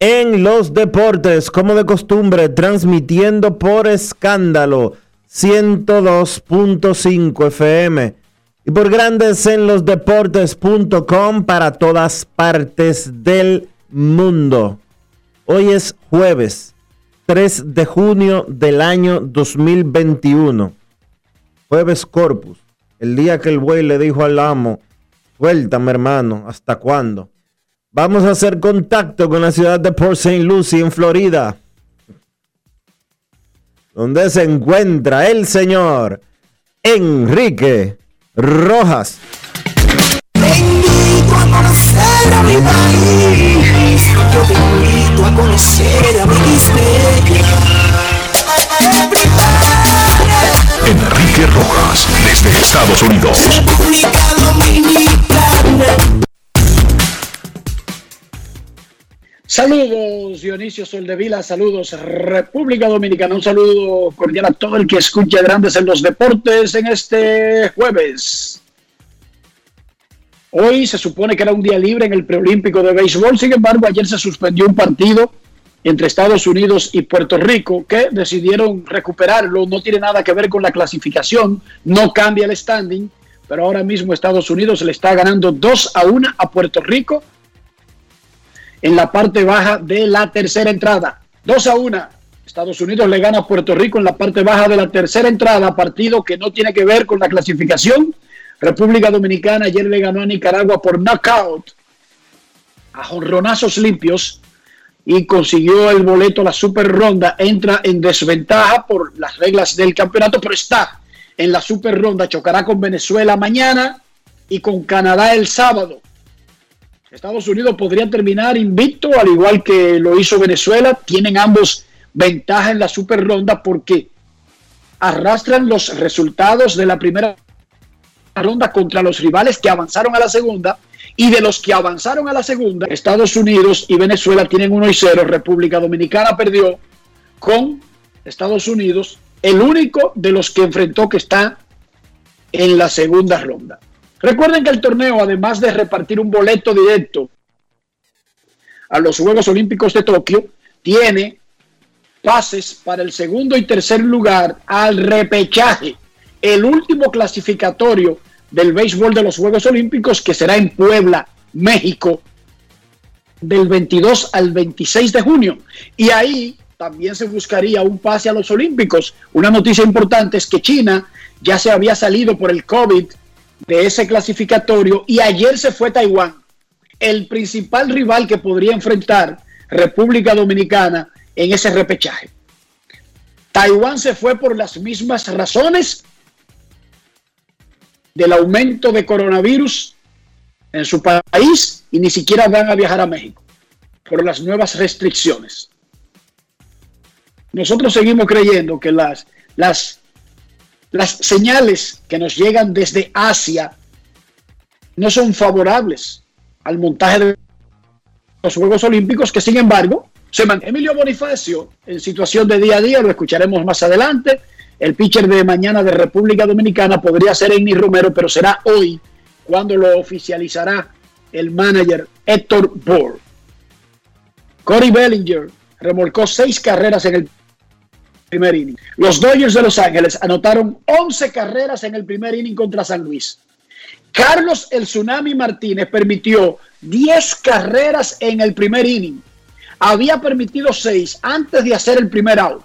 en los Deportes, como de costumbre, transmitiendo por escándalo 102.5 FM y por Grandes en los Deportes.com para todas partes del mundo. Hoy es jueves 3 de junio del año 2021. Jueves Corpus. El día que el buey le dijo al amo, suéltame hermano, ¿hasta cuándo? Vamos a hacer contacto con la ciudad de Port St. Lucie en Florida. Donde se encuentra el señor Enrique Rojas. Te invito a conocer a mi país. Yo te invito a conocer a mi Enrique Rojas, desde Estados Unidos. República Dominicana. Saludos Dionisio Soldevila, saludos República Dominicana, un saludo cordial a todo el que escucha Grandes en los Deportes en este jueves. Hoy se supone que era un día libre en el preolímpico de béisbol, sin embargo ayer se suspendió un partido entre Estados Unidos y Puerto Rico que decidieron recuperarlo, no tiene nada que ver con la clasificación, no cambia el standing, pero ahora mismo Estados Unidos le está ganando 2 a 1 a Puerto Rico en la parte baja de la tercera entrada. 2 a 1. Estados Unidos le gana a Puerto Rico en la parte baja de la tercera entrada, partido que no tiene que ver con la clasificación. República Dominicana ayer le ganó a Nicaragua por knockout a jonronazos limpios y consiguió el boleto a la super ronda. Entra en desventaja por las reglas del campeonato, pero está en la super ronda. Chocará con Venezuela mañana y con Canadá el sábado. Estados Unidos podría terminar invicto, al igual que lo hizo Venezuela. Tienen ambos ventaja en la super ronda porque arrastran los resultados de la primera ronda contra los rivales que avanzaron a la segunda. Y de los que avanzaron a la segunda, Estados Unidos y Venezuela tienen 1 y 0. República Dominicana perdió con Estados Unidos, el único de los que enfrentó que está en la segunda ronda. Recuerden que el torneo, además de repartir un boleto directo a los Juegos Olímpicos de Tokio, tiene pases para el segundo y tercer lugar al repechaje, el último clasificatorio del béisbol de los Juegos Olímpicos que será en Puebla, México, del 22 al 26 de junio. Y ahí también se buscaría un pase a los Olímpicos. Una noticia importante es que China ya se había salido por el COVID de ese clasificatorio y ayer se fue Taiwán, el principal rival que podría enfrentar República Dominicana en ese repechaje. Taiwán se fue por las mismas razones del aumento de coronavirus en su país y ni siquiera van a viajar a México por las nuevas restricciones. Nosotros seguimos creyendo que las, las, las señales que nos llegan desde Asia no son favorables al montaje de los Juegos Olímpicos, que sin embargo, se Emilio Bonifacio, en situación de día a día, lo escucharemos más adelante. El pitcher de mañana de República Dominicana podría ser Amy Romero, pero será hoy cuando lo oficializará el manager Héctor Bohr. Corey Bellinger remolcó seis carreras en el primer inning. Los Dodgers de Los Ángeles anotaron 11 carreras en el primer inning contra San Luis. Carlos El Tsunami Martínez permitió 10 carreras en el primer inning. Había permitido 6 antes de hacer el primer out.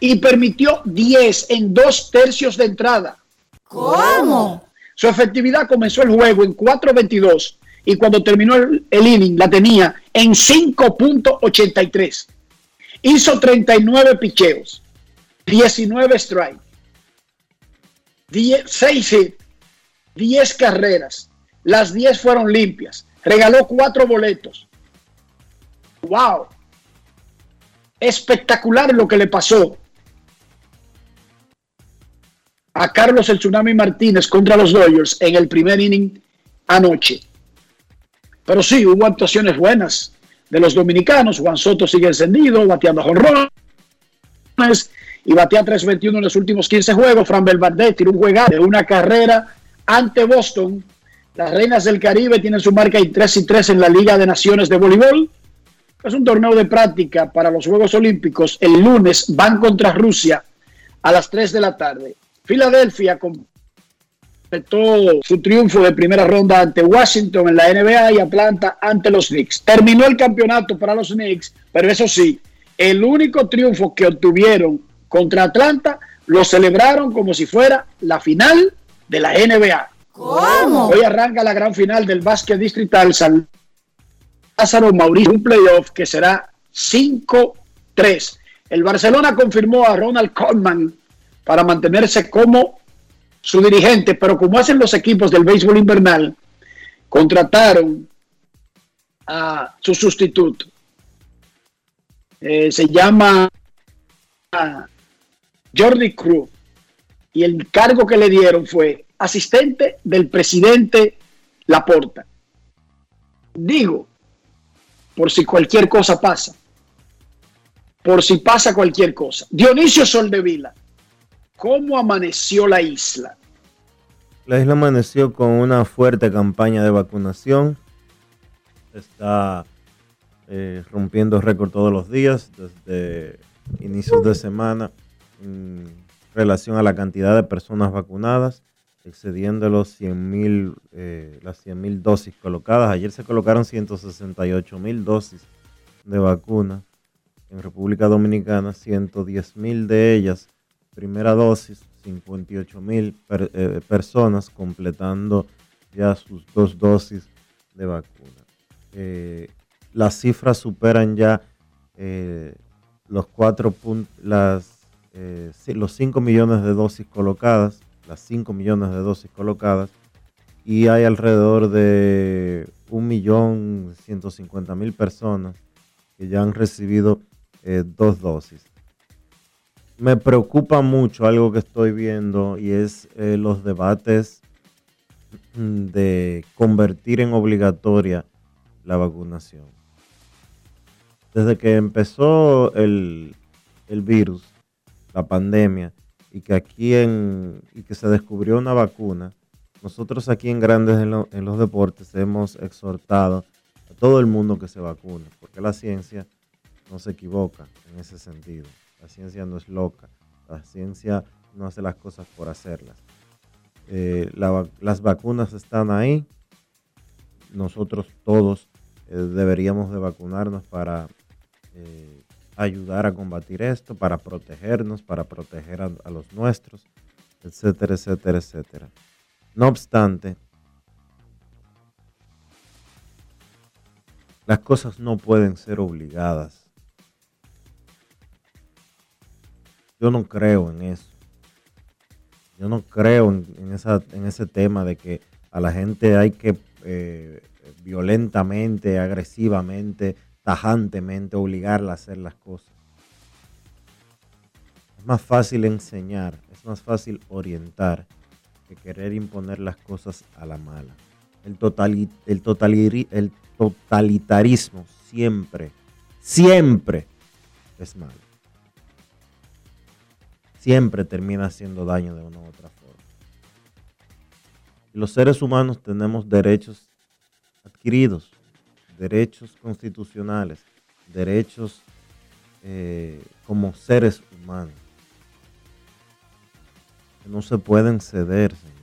Y permitió 10 en dos tercios de entrada. ¿Cómo? Su efectividad comenzó el juego en 4.22 y cuando terminó el, el inning la tenía en 5.83. Hizo 39 picheos, 19 strikes, 6 hits, 10 carreras. Las 10 fueron limpias. Regaló 4 boletos. ¡Wow! Espectacular lo que le pasó a Carlos el Tsunami Martínez contra los Dodgers en el primer inning anoche. Pero sí, hubo actuaciones buenas de los dominicanos. Juan Soto sigue encendido, bateando jonrones y batea 3.21 en los últimos 15 juegos. Fran Belverde tiró un juego de una carrera ante Boston. Las Reinas del Caribe tienen su marca y 3 y 3 en la Liga de Naciones de Voleibol. Es un torneo de práctica para los Juegos Olímpicos. El lunes van contra Rusia a las 3 de la tarde. Filadelfia completó su triunfo de primera ronda ante Washington en la NBA y Atlanta ante los Knicks. Terminó el campeonato para los Knicks, pero eso sí, el único triunfo que obtuvieron contra Atlanta lo celebraron como si fuera la final de la NBA. ¿Cómo? Hoy arranca la gran final del básquet distrital San Lázaro Mauricio, un playoff que será 5-3. El Barcelona confirmó a Ronald Koeman para mantenerse como su dirigente, pero como hacen los equipos del béisbol invernal, contrataron a su sustituto. Eh, se llama ah, Jordi Cruz y el cargo que le dieron fue asistente del presidente Laporta. Digo, por si cualquier cosa pasa, por si pasa cualquier cosa. Dionisio Soldevila, ¿cómo amaneció la isla? La isla amaneció con una fuerte campaña de vacunación. Está eh, rompiendo récord todos los días, desde inicios de semana, en relación a la cantidad de personas vacunadas, excediendo los 100.000, eh, las 100.000 dosis colocadas. Ayer se colocaron 168.000 dosis de vacuna en República Dominicana, 110.000 de ellas primera dosis, 58 mil eh, personas completando ya sus dos dosis de vacuna. Eh, las cifras superan ya eh, los cuatro las, los 5 millones de dosis colocadas, las 5 millones de dosis colocadas, y hay alrededor de 1.150.000 personas que ya han recibido dos dosis me preocupa mucho algo que estoy viendo y es eh, los debates de convertir en obligatoria la vacunación. Desde que empezó el, virus, la pandemia, y que aquí en, y que se descubrió una vacuna, nosotros aquí en Grandes en, en los Deportes hemos exhortado a todo el mundo que se vacune, porque la ciencia no se equivoca en ese sentido. La ciencia no es loca. La ciencia no hace las cosas por hacerlas. Eh, las vacunas están ahí. Nosotros todos eh, deberíamos de vacunarnos para eh, ayudar a combatir esto, para protegernos, para proteger a, a los nuestros, etcétera, etcétera, etcétera. No obstante, las cosas no pueden ser obligadas Yo no creo en eso. Yo no creo en, esa, en ese tema de que a la gente hay que eh, violentamente, agresivamente, tajantemente obligarla a hacer las cosas. Es más fácil enseñar, es más fácil orientar que querer imponer las cosas a la mala. El, el, el totalitarismo siempre, siempre es malo. Siempre termina haciendo daño de una u otra forma. Los seres humanos tenemos derechos adquiridos, derechos constitucionales, derechos eh, como seres humanos. Que no se pueden ceder, señor.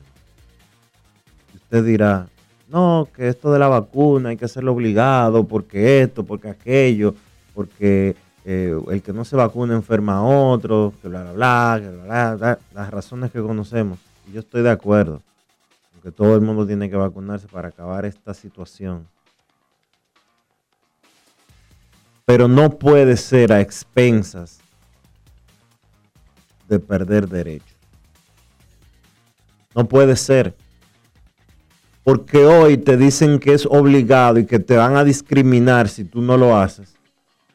Usted dirá, no, que esto de la vacuna hay que hacerlo obligado, porque esto, porque aquello, porque eh, el que no se vacuna enferma a otro, que bla, bla, bla, que bla, las razones que conocemos. Y yo estoy de acuerdo, que todo el mundo tiene que vacunarse para acabar esta situación. Pero no puede ser a expensas de perder derechos. No puede ser. Porque hoy te dicen que es obligado y que te van a discriminar si tú no lo haces,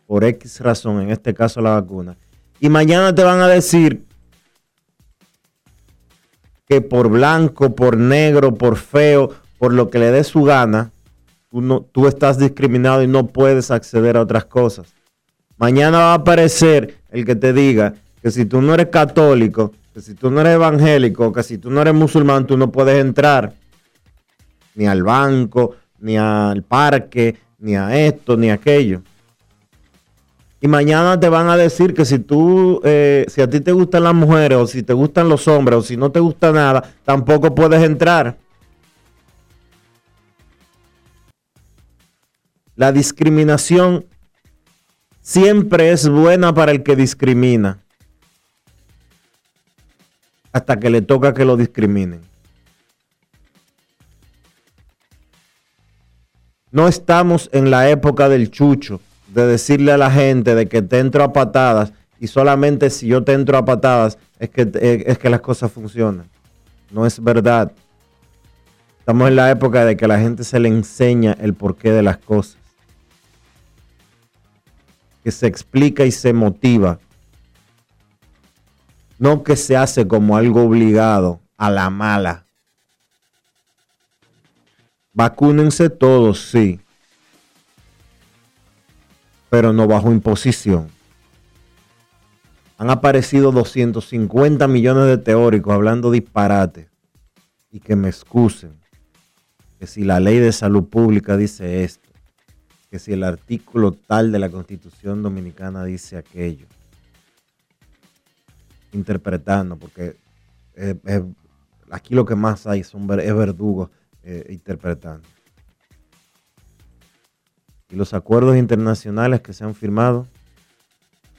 por X razón, en este caso la vacuna. Y mañana te van a decir que por blanco, por negro, por feo, por lo que le dé su gana, tú, no, tú estás discriminado y no puedes acceder a otras cosas. Mañana va a aparecer el que te diga que si tú no eres católico, que si tú no eres evangélico, que si tú no eres musulmán, tú no puedes entrar ni al banco, ni al parque, ni a esto, ni a aquello. Y mañana te van a decir que si tú, eh, si a ti te gustan las mujeres, o si te gustan los hombres, o si no te gusta nada, tampoco puedes entrar. La discriminación siempre es buena para el que discrimina. Hasta que le toca que lo discriminen. No estamos en la época del chucho, de decirle a la gente de que te entro a patadas y solamente si yo te entro a patadas es que, es que las cosas funcionan. No es verdad. Estamos en la época de que a la gente se le enseña el porqué de las cosas. Que se explica y se motiva. No que se hace como algo obligado a la mala. Vacúnense todos, sí. Pero no bajo imposición. Han aparecido 250 millones de teóricos hablando disparate. Y que me excusen. Que si la ley de salud pública dice esto. Que si el artículo tal de la constitución dominicana dice aquello. Interpretando, porque eh, eh, aquí lo que más hay son es verdugos eh, interpretando. Y los acuerdos internacionales que se han firmado,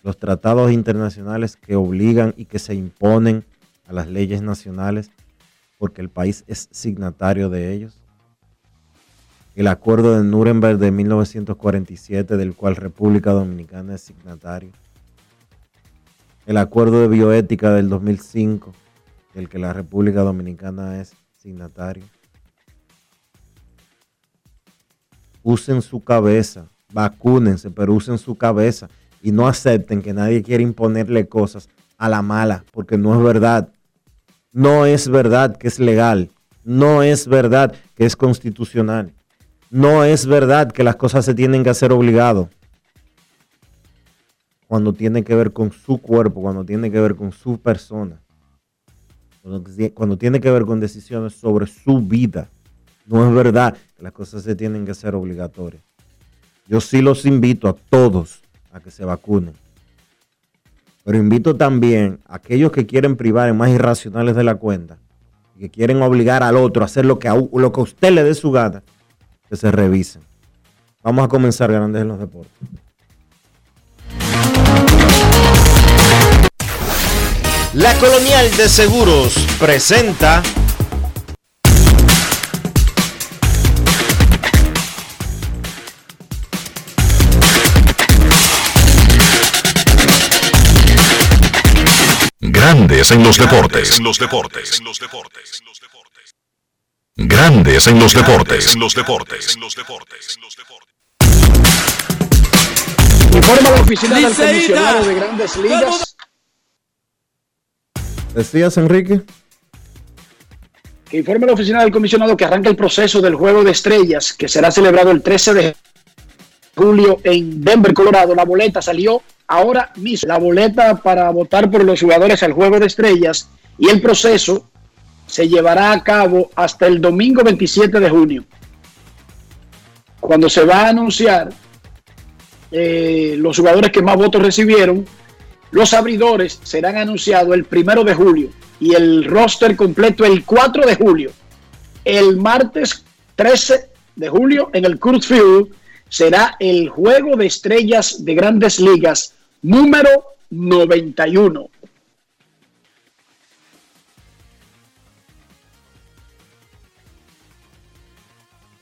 los tratados internacionales que obligan y que se imponen a las leyes nacionales porque el país es signatario de ellos. El acuerdo de Nuremberg de 1947 del cual República Dominicana es signatario. El acuerdo de bioética del 2005 del que la República Dominicana es signatario. Usen su cabeza, vacúnense, pero usen su cabeza y no acepten que nadie quiera imponerle cosas a la mala, porque no es verdad. No es verdad que es legal. No es verdad que es constitucional. No es verdad que las cosas se tienen que hacer obligado. Cuando tiene que ver con su cuerpo, cuando tiene que ver con su persona, cuando, tiene que ver con decisiones sobre su vida. No es verdad las cosas se tienen que hacer obligatorias. Yo sí los invito a todos a que se vacunen. Pero invito también a aquellos que quieren privar en más irracionales de la cuenta, que quieren obligar al otro a hacer lo que a, lo que a usted le dé su gana, que se revisen. Vamos a comenzar grandes en los deportes. La Colonial de Seguros presenta Grandes en los deportes. En los deportes. En los deportes. Grandes en los deportes. En los deportes. En los deportes. Informa la oficina del comisionado de grandes ligas. ¿Decías, Enrique? que informe la oficina del comisionado que arranca el proceso del Juego de Estrellas, que será celebrado el 13 de julio en Denver, Colorado. La boleta salió ahora mismo. La boleta para votar por los jugadores al Juego de Estrellas y el proceso se llevará a cabo hasta el domingo 27 de junio, cuando se va a anunciar eh, los jugadores que más votos recibieron. Los abridores serán anunciados el primero de julio y el roster completo el 4 de julio. El martes 13 de julio en el Kurt Field será el juego de estrellas de grandes ligas número 91.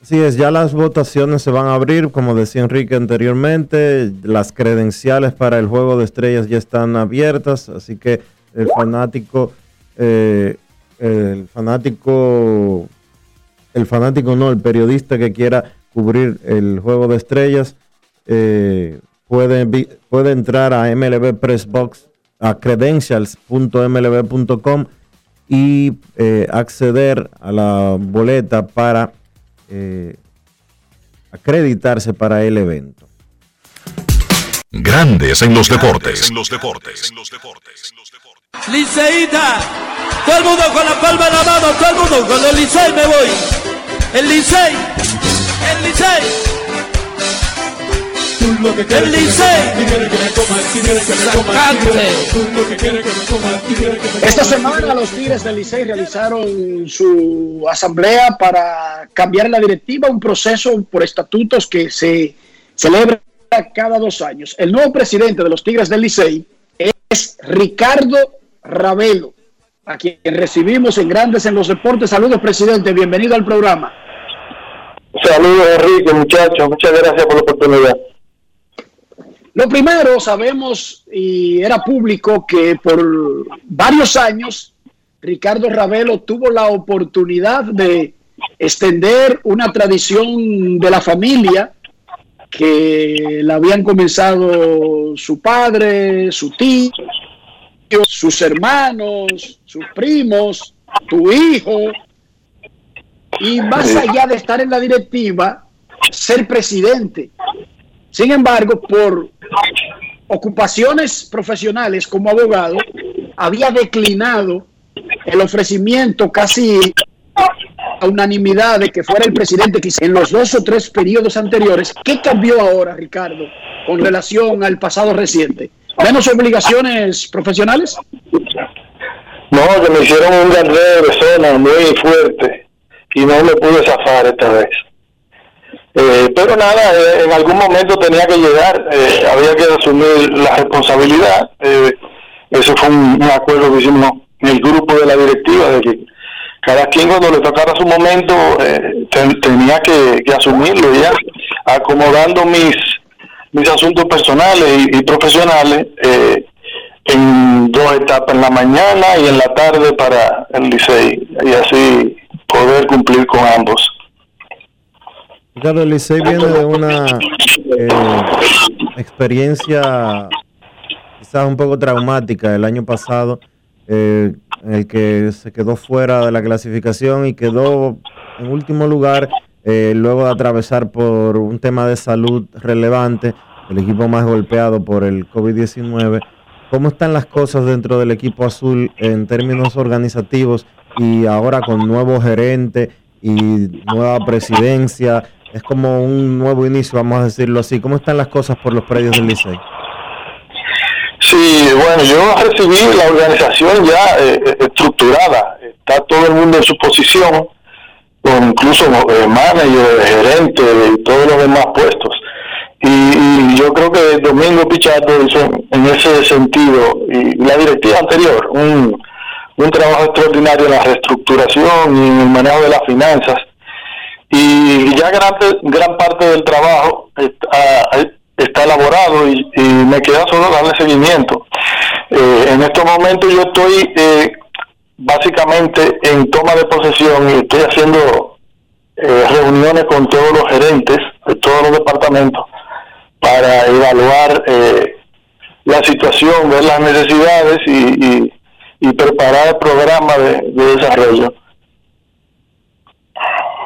Así es, ya las votaciones se van a abrir, como decía Enrique anteriormente, las credenciales para el juego de estrellas ya están abiertas, así que el fanático eh, el fanático, el fanático no, el periodista que quiera cubrir el juego de estrellas, eh, puede, puede entrar a MLB Pressbox, a credentials.mlb.com y eh, acceder a la boleta para acreditarse para el evento. Grandes en los deportes. En los deportes. Liceíta, todo el mundo con la palma en la mano, todo el mundo con el Licey me voy. El Licey, el Licey. El Licey. Esta semana los Tigres del Licey realizaron su asamblea para cambiar la directiva, un proceso por estatutos que se celebra cada dos años. El nuevo presidente de los Tigres del Licey es Ricardo Ravelo, a quien recibimos en Grandes en los Deportes. Saludos, presidente, bienvenido al programa. Saludos, Enrique, muchachos, muchas gracias por la oportunidad. Lo primero, sabemos y era público que por varios años Ricardo Ravelo tuvo la oportunidad de extender una tradición de la familia que la habían comenzado su padre, su tío, sus hermanos, sus primos, tu hijo, y más allá de estar en la directiva, ser presidente. Sin embargo, por ocupaciones profesionales como abogado, había declinado el ofrecimiento casi a unanimidad de que fuera el presidente que en los dos o tres periodos anteriores. ¿Qué cambió ahora, Ricardo, con relación al pasado reciente? menos obligaciones profesionales? No, que me hicieron un guerrero de zona muy fuerte y no me pude zafar esta vez. Eh, pero nada, eh, en algún momento tenía que llegar, eh, había que asumir la responsabilidad. eso fue un, acuerdo que hicimos en el grupo de la directiva, de que cada quien cuando le tocara su momento tenía que, asumirlo ya, acomodando mis mis asuntos personales y, profesionales eh, en dos etapas, en la mañana y en la tarde para el Licey, y así poder cumplir con ambos. Claro, el viene de una eh, experiencia quizás un poco traumática el año pasado, eh, en el que se quedó fuera de la clasificación y quedó en último lugar eh, luego de atravesar por un tema de salud relevante, el equipo más golpeado por el COVID-19. ¿Cómo están las cosas dentro del equipo azul en términos organizativos y ahora con nuevo gerente y nueva presidencia? Es como un nuevo inicio, vamos a decirlo así. ¿Cómo están las cosas por los predios del Licey? Sí, bueno, yo recibí la organización ya eh, estructurada. Está todo el mundo en su posición incluso eh, manager, gerente y todos los demás puestos. Y, yo creo que Domingo Pichardo en ese sentido, y la directiva anterior, un trabajo extraordinario en la reestructuración y en el manejo de las finanzas. Y ya gran, gran parte del trabajo está, está elaborado y, me queda solo darle seguimiento. Eh, en estos momentos yo estoy eh, básicamente en toma de posesión y estoy haciendo eh, reuniones con todos los gerentes de todos los departamentos para evaluar eh, la situación, ver las necesidades y, preparar el programa de, desarrollo.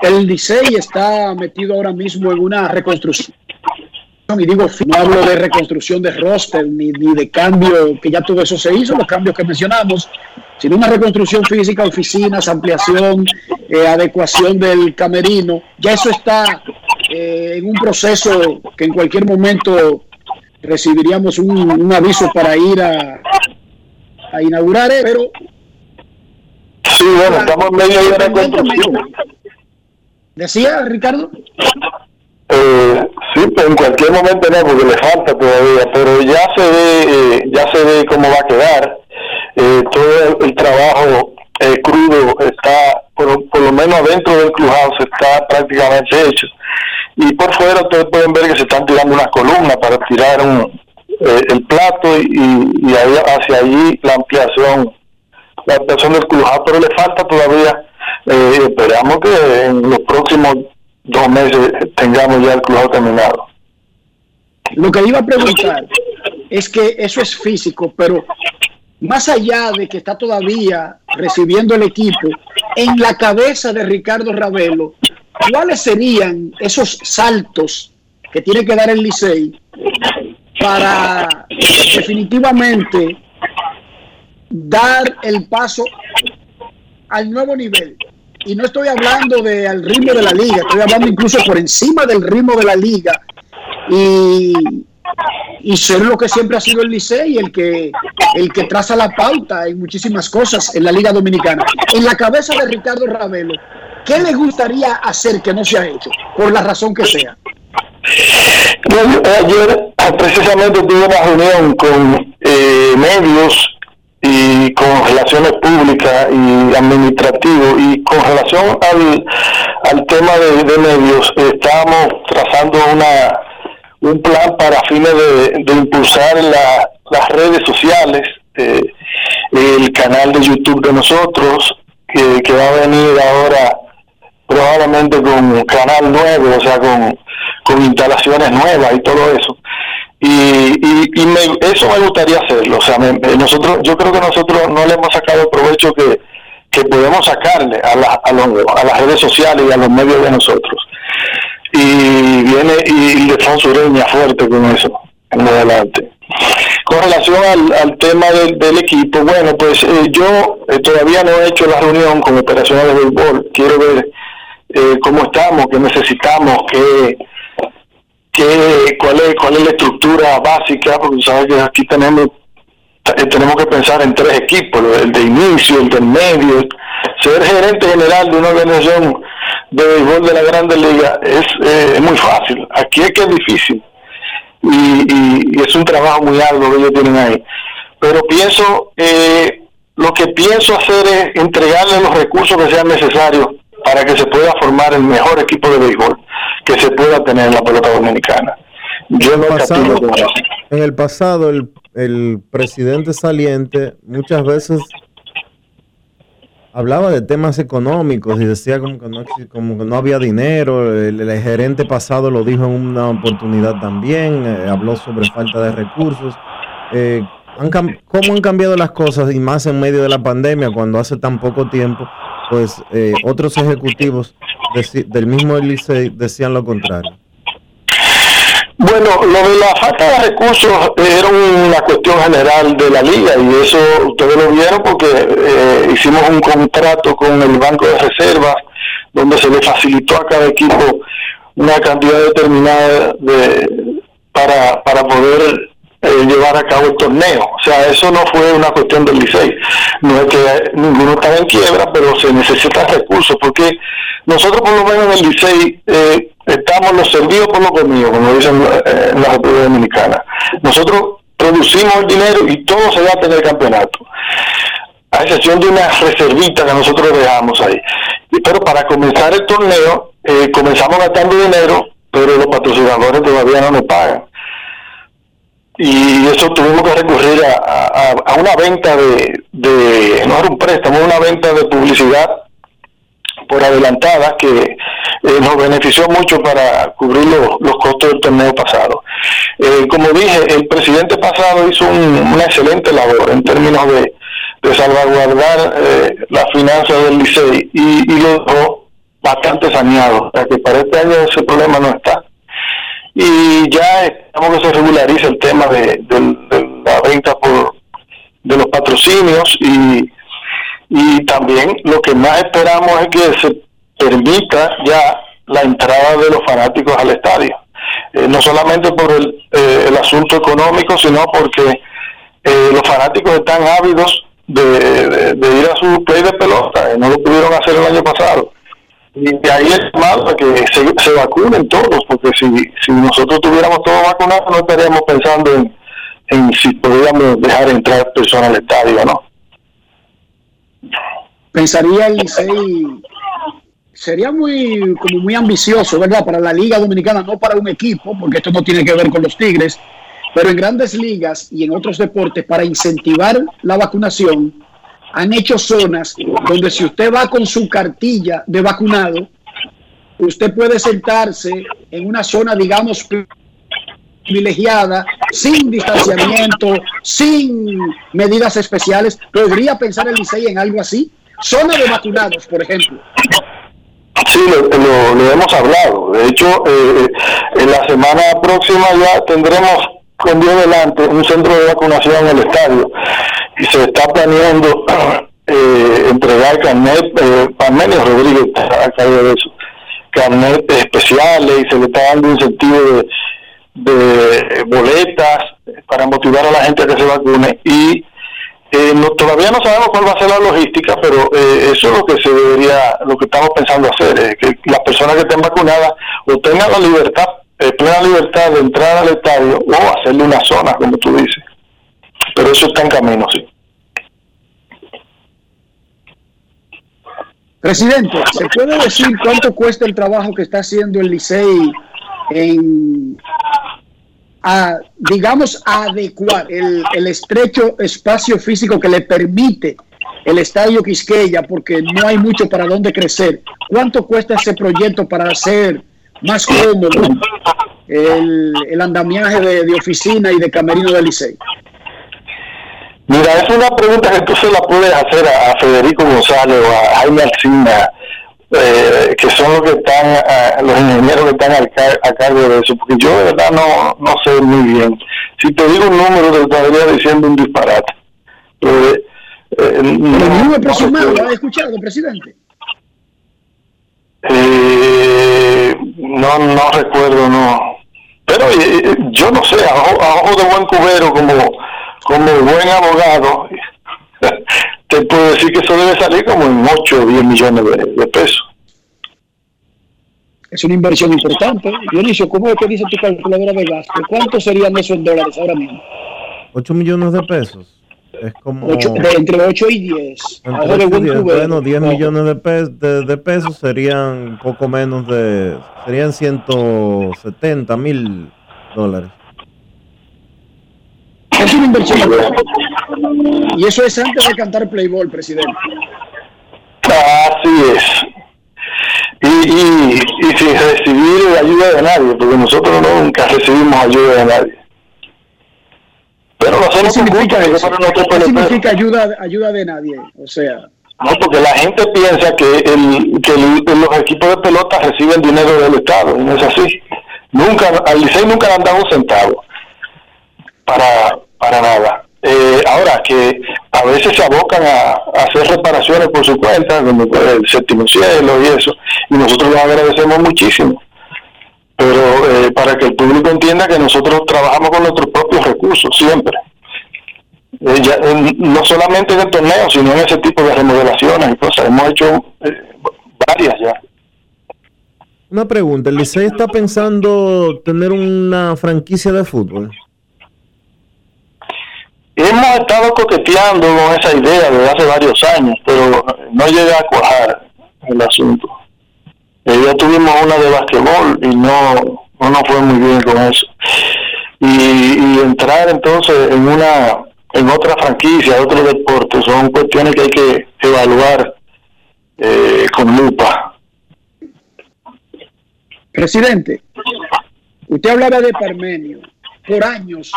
El Licey está metido ahora mismo en una reconstrucción. Y digo, no hablo de reconstrucción de roster ni, ni de cambio, que ya todo eso se hizo, los cambios que mencionamos, sino una reconstrucción física, oficinas, ampliación, eh, adecuación del camerino. Ya eso está eh, en un proceso que en cualquier momento recibiríamos un, un aviso para ir a, a inaugurar, eh, pero Sí, bueno, estamos en medio de una construcción. Decía Ricardo. Eh, sí, pero en cualquier momto no, porque le falta todavía, pero ya se ve, eh, ya se ve cómo va a quedar. Eh, todo el, el trabajo eh, crudo está, por, lo menos dentro del clubhouse, está prácticamente hecho. Y por fuera ustedes pueden ver que se están tirando unas columnas para tirar un, eh, el plato y, y ahí, hacia allí la ampliación, la ampliación del clubhouse, pero le falta todavía. Eh, esperamos que en los próximos dos meses tengamos ya el clubhouse terminado. Lo que iba a preguntar es que eso es físico, pero más allá de que está todavía recibiendo el equipo, en la cabeza de Ricardo Ravelo, ¿cuáles serían esos saltos que tiene que dar el Licey para definitivamente dar el paso al nuevo nivel? Y no estoy hablando de al ritmo de la liga, estoy hablando incluso por encima del ritmo de la liga y, y ser lo que siempre ha sido el Licey, el que, el que traza la pauta en muchísimas cosas en la Liga Dominicana. En la cabeza de Ricardo Ravelo, ¿qué le gustaría hacer que no se ha hecho? Por la razón que sea. Ayer precisamente tuve una reunión con eh, medios y con relaciones públicas y administrativo y con relación al, al tema de, medios estamos trazando una un plan para fines de, de impulsar la- las redes sociales eh, el canal de YouTube de nosotros que, que va a venir ahora probablemente con canal nuevo, o sea, con, con instalaciones nuevas y todo eso. Y, y, y me- eso me gustaría hacerlo, o sea, me- me- nosotros, yo creo que nosotros no le hemos sacado el provecho que, que podemos sacarle a, la- a, los- a las redes sociales y a los medios de nosotros. Y viene y Ildefonso Ureña fuerte con eso en adelante. Con relación al, al tema del, del equipo, bueno, pues eh, yo eh, todavía no he hecho la reunión con operaciones de béisbol. Quiero ver eh, cómo estamos, qué necesitamos, qué, qué, cuál, es, cuál es la estructura básica, porque sabes que aquí tenemos eh, tenemos que pensar en tres equipos, el de inicio, el del medio. Ser gerente general de una organización de béisbol de la Grande Liga es, eh, es muy fácil. Aquí es que es difícil. Y, y- y es un trabajo muy arduo que ellos tienen ahí. Pero pienso, eh, lo que pienso hacer es entregarle los recursos que sean necesarios para que se pueda formar el mejor equipo de béisbol que se pueda tener en la pelota dominicana. Yo no pasado, escatimo con eso. en el pasado, el, el presidente saliente muchas veces hablaba de temas económicos y decía como que no, como que no había dinero. El, el gerente pasado lo dijo en una oportunidad también, eh, habló sobre falta de recursos. Eh, han ¿Cómo han cambiado las cosas y más en medio de la pandemia, cuando hace tan poco tiempo, pues eh, otros ejecutivos del mismo Licey decían lo contrario? Bueno, lo de la falta de recursos era una cuestión general de la liga y eso ustedes lo vieron porque eh, hicimos un contrato con el Banco de Reservas donde se le facilitó a cada equipo una cantidad determinada de para, para poder eh, llevar a cabo el torneo. O sea, eso no fue una cuestión del Licey. No es que ninguno estaba en quiebra, pero se necesitan recursos porque nosotros por lo menos en el Licey eh, estamos los servidos por lo comido, como dicen eh, en la República Dominicana. Nosotros producimos el dinero y todo se gasta en el campeonato a excepción de una reservita que nosotros dejamos ahí. Pero para comenzar el torneo, eh, comenzamos gastando dinero, pero los patrocinadores todavía no nos pagan. Y eso tuvimos que recurrir a, a- una venta de, de, no era un préstamo, una venta de publicidad por adelantada que eh, nos benefició mucho para cubrir los, los costos del torneo pasado. Eh, como dije, el presidente pasado hizo un- una excelente labor en términos de, de salvaguardar eh, las finanzas del Licey y, lo dejó bastante saneado, que para este año ese problema no está. Y ya esperamos que se regularice el tema de, la venta por de los patrocinios y, y también lo que más esperamos es que se permita ya la entrada de los fanáticos al estadio. Eh, no solamente por el, eh, el, asunto económico, sino porque eh, los fanáticos están ávidos de, ir a su play de pelota, no lo pudieron hacer el año pasado. Y de ahí es malo que se, vacunen todos, porque si, si nosotros tuviéramos todo vacunado, no estaríamos pensando en, en si podríamos dejar entrar personas al estadio no. Pensaría el Licey sería muy como muy ambicioso, ¿verdad? Para la Liga Dominicana, no para un equipo, porque esto no tiene que ver con los Tigres, pero en grandes ligas y en otros deportes, para incentivar la vacunación, han hecho zonas donde si usted va con su cartilla de vacunado, usted puede sentarse en una zona, digamos, privilegiada, sin distanciamiento, sin medidas especiales. ¿Podría pensar el Licey en algo así? Zona de vacunados, por ejemplo. Sí, lo, hemos hablado. De hecho, eh, en la semana próxima ya tendremos con Dios delante un centro de vacunación en el estadio y se está planeando eh, entregar carnet, eh, Rodríguez a cargo de eso, carnet especiales y se le está dando un sentido de boletas para motivar a la gente a que se vacune y eh, no, todavía no sabemos cuál va a ser la logística, pero eh, eso es lo que se debería, lo que estamos pensando hacer, es que las personas que estén vacunadas o tengan la libertad, eh, plena libertad de entrar al estadio o hacerle una zona, como tú dices. Pero eso está en camino, sí. Presidente, ¿se puede decir cuánto cuesta el trabajo que está haciendo el Licey en a, digamos, adecuar el, el, estrecho espacio físico que le permite el Estadio Quisqueya, porque no hay mucho para dónde crecer. ¿Cuánto cuesta ese proyecto para hacer más cómodo el, el andamiaje de, oficina y de camerino del Licey? Mira, es una pregunta que tú se la puedes hacer a, Federico González o a Jaime Alcina eh, que son los que están, los ingenieros que están a, cargo de eso, porque yo de verdad no, no sé muy bien. Si te digo un número, te estaría diciendo un disparate. Eh, eh, no, aproximado, ¿lo ha escuchado, presidente? Eh, no, no recuerdo, no. Pero eh, yo no sé, a ojo, de buen cubero, como, como buen abogado, te puedo decir que eso debe salir como en 8 o 10 millones de, pesos. Es una inversión importante. Dionisio, ¿cómo es que dice tu calculadora de gasto? ¿Cuántos serían esos en dólares ahora mismo? 8 millones de pesos. Es como... entre 8 y 10. bueno, 10 millones de, de, pesos serían poco menos de... Serían 170 mil dólares. Es una inversión. Y eso es antes de cantar Playboy, presidente. Así es. Y, y, y sin recibir ayuda de nadie, porque nosotros nunca recibimos ayuda de nadie. Pero lo hacemos ¿Qué significa, ¿Qué significa ayuda, ayuda de nadie? O sea... No, porque la gente piensa que, el, que los equipos de pelota reciben dinero del Estado, y no es así. Nunca, al Licey nunca le han dado un centavo para, para nada. Eh, ahora que a veces se abocan a, hacer reparaciones por su cuenta, como el séptimo cielo y eso, y nosotros les agradecemos muchísimo. Pero eh, para que el público entienda que nosotros trabajamos con nuestros propios recursos siempre. Eh, no solamente en el torneo, sino en ese tipo de remodelaciones y cosas. Hemos hecho varias ya. Una pregunta, ¿el Licey está pensando tener una franquicia de fútbol? Hemos estado coqueteando con esa idea desde hace varios años, pero no llega a cuajar el asunto. Eh, ya tuvimos una de basquetbol y no, no nos fue muy bien con eso. Y, entrar entonces en una en otra franquicia, otro deporte, son cuestiones que hay que evaluar eh, con lupa. Presidente, usted hablaba de Parmenio por años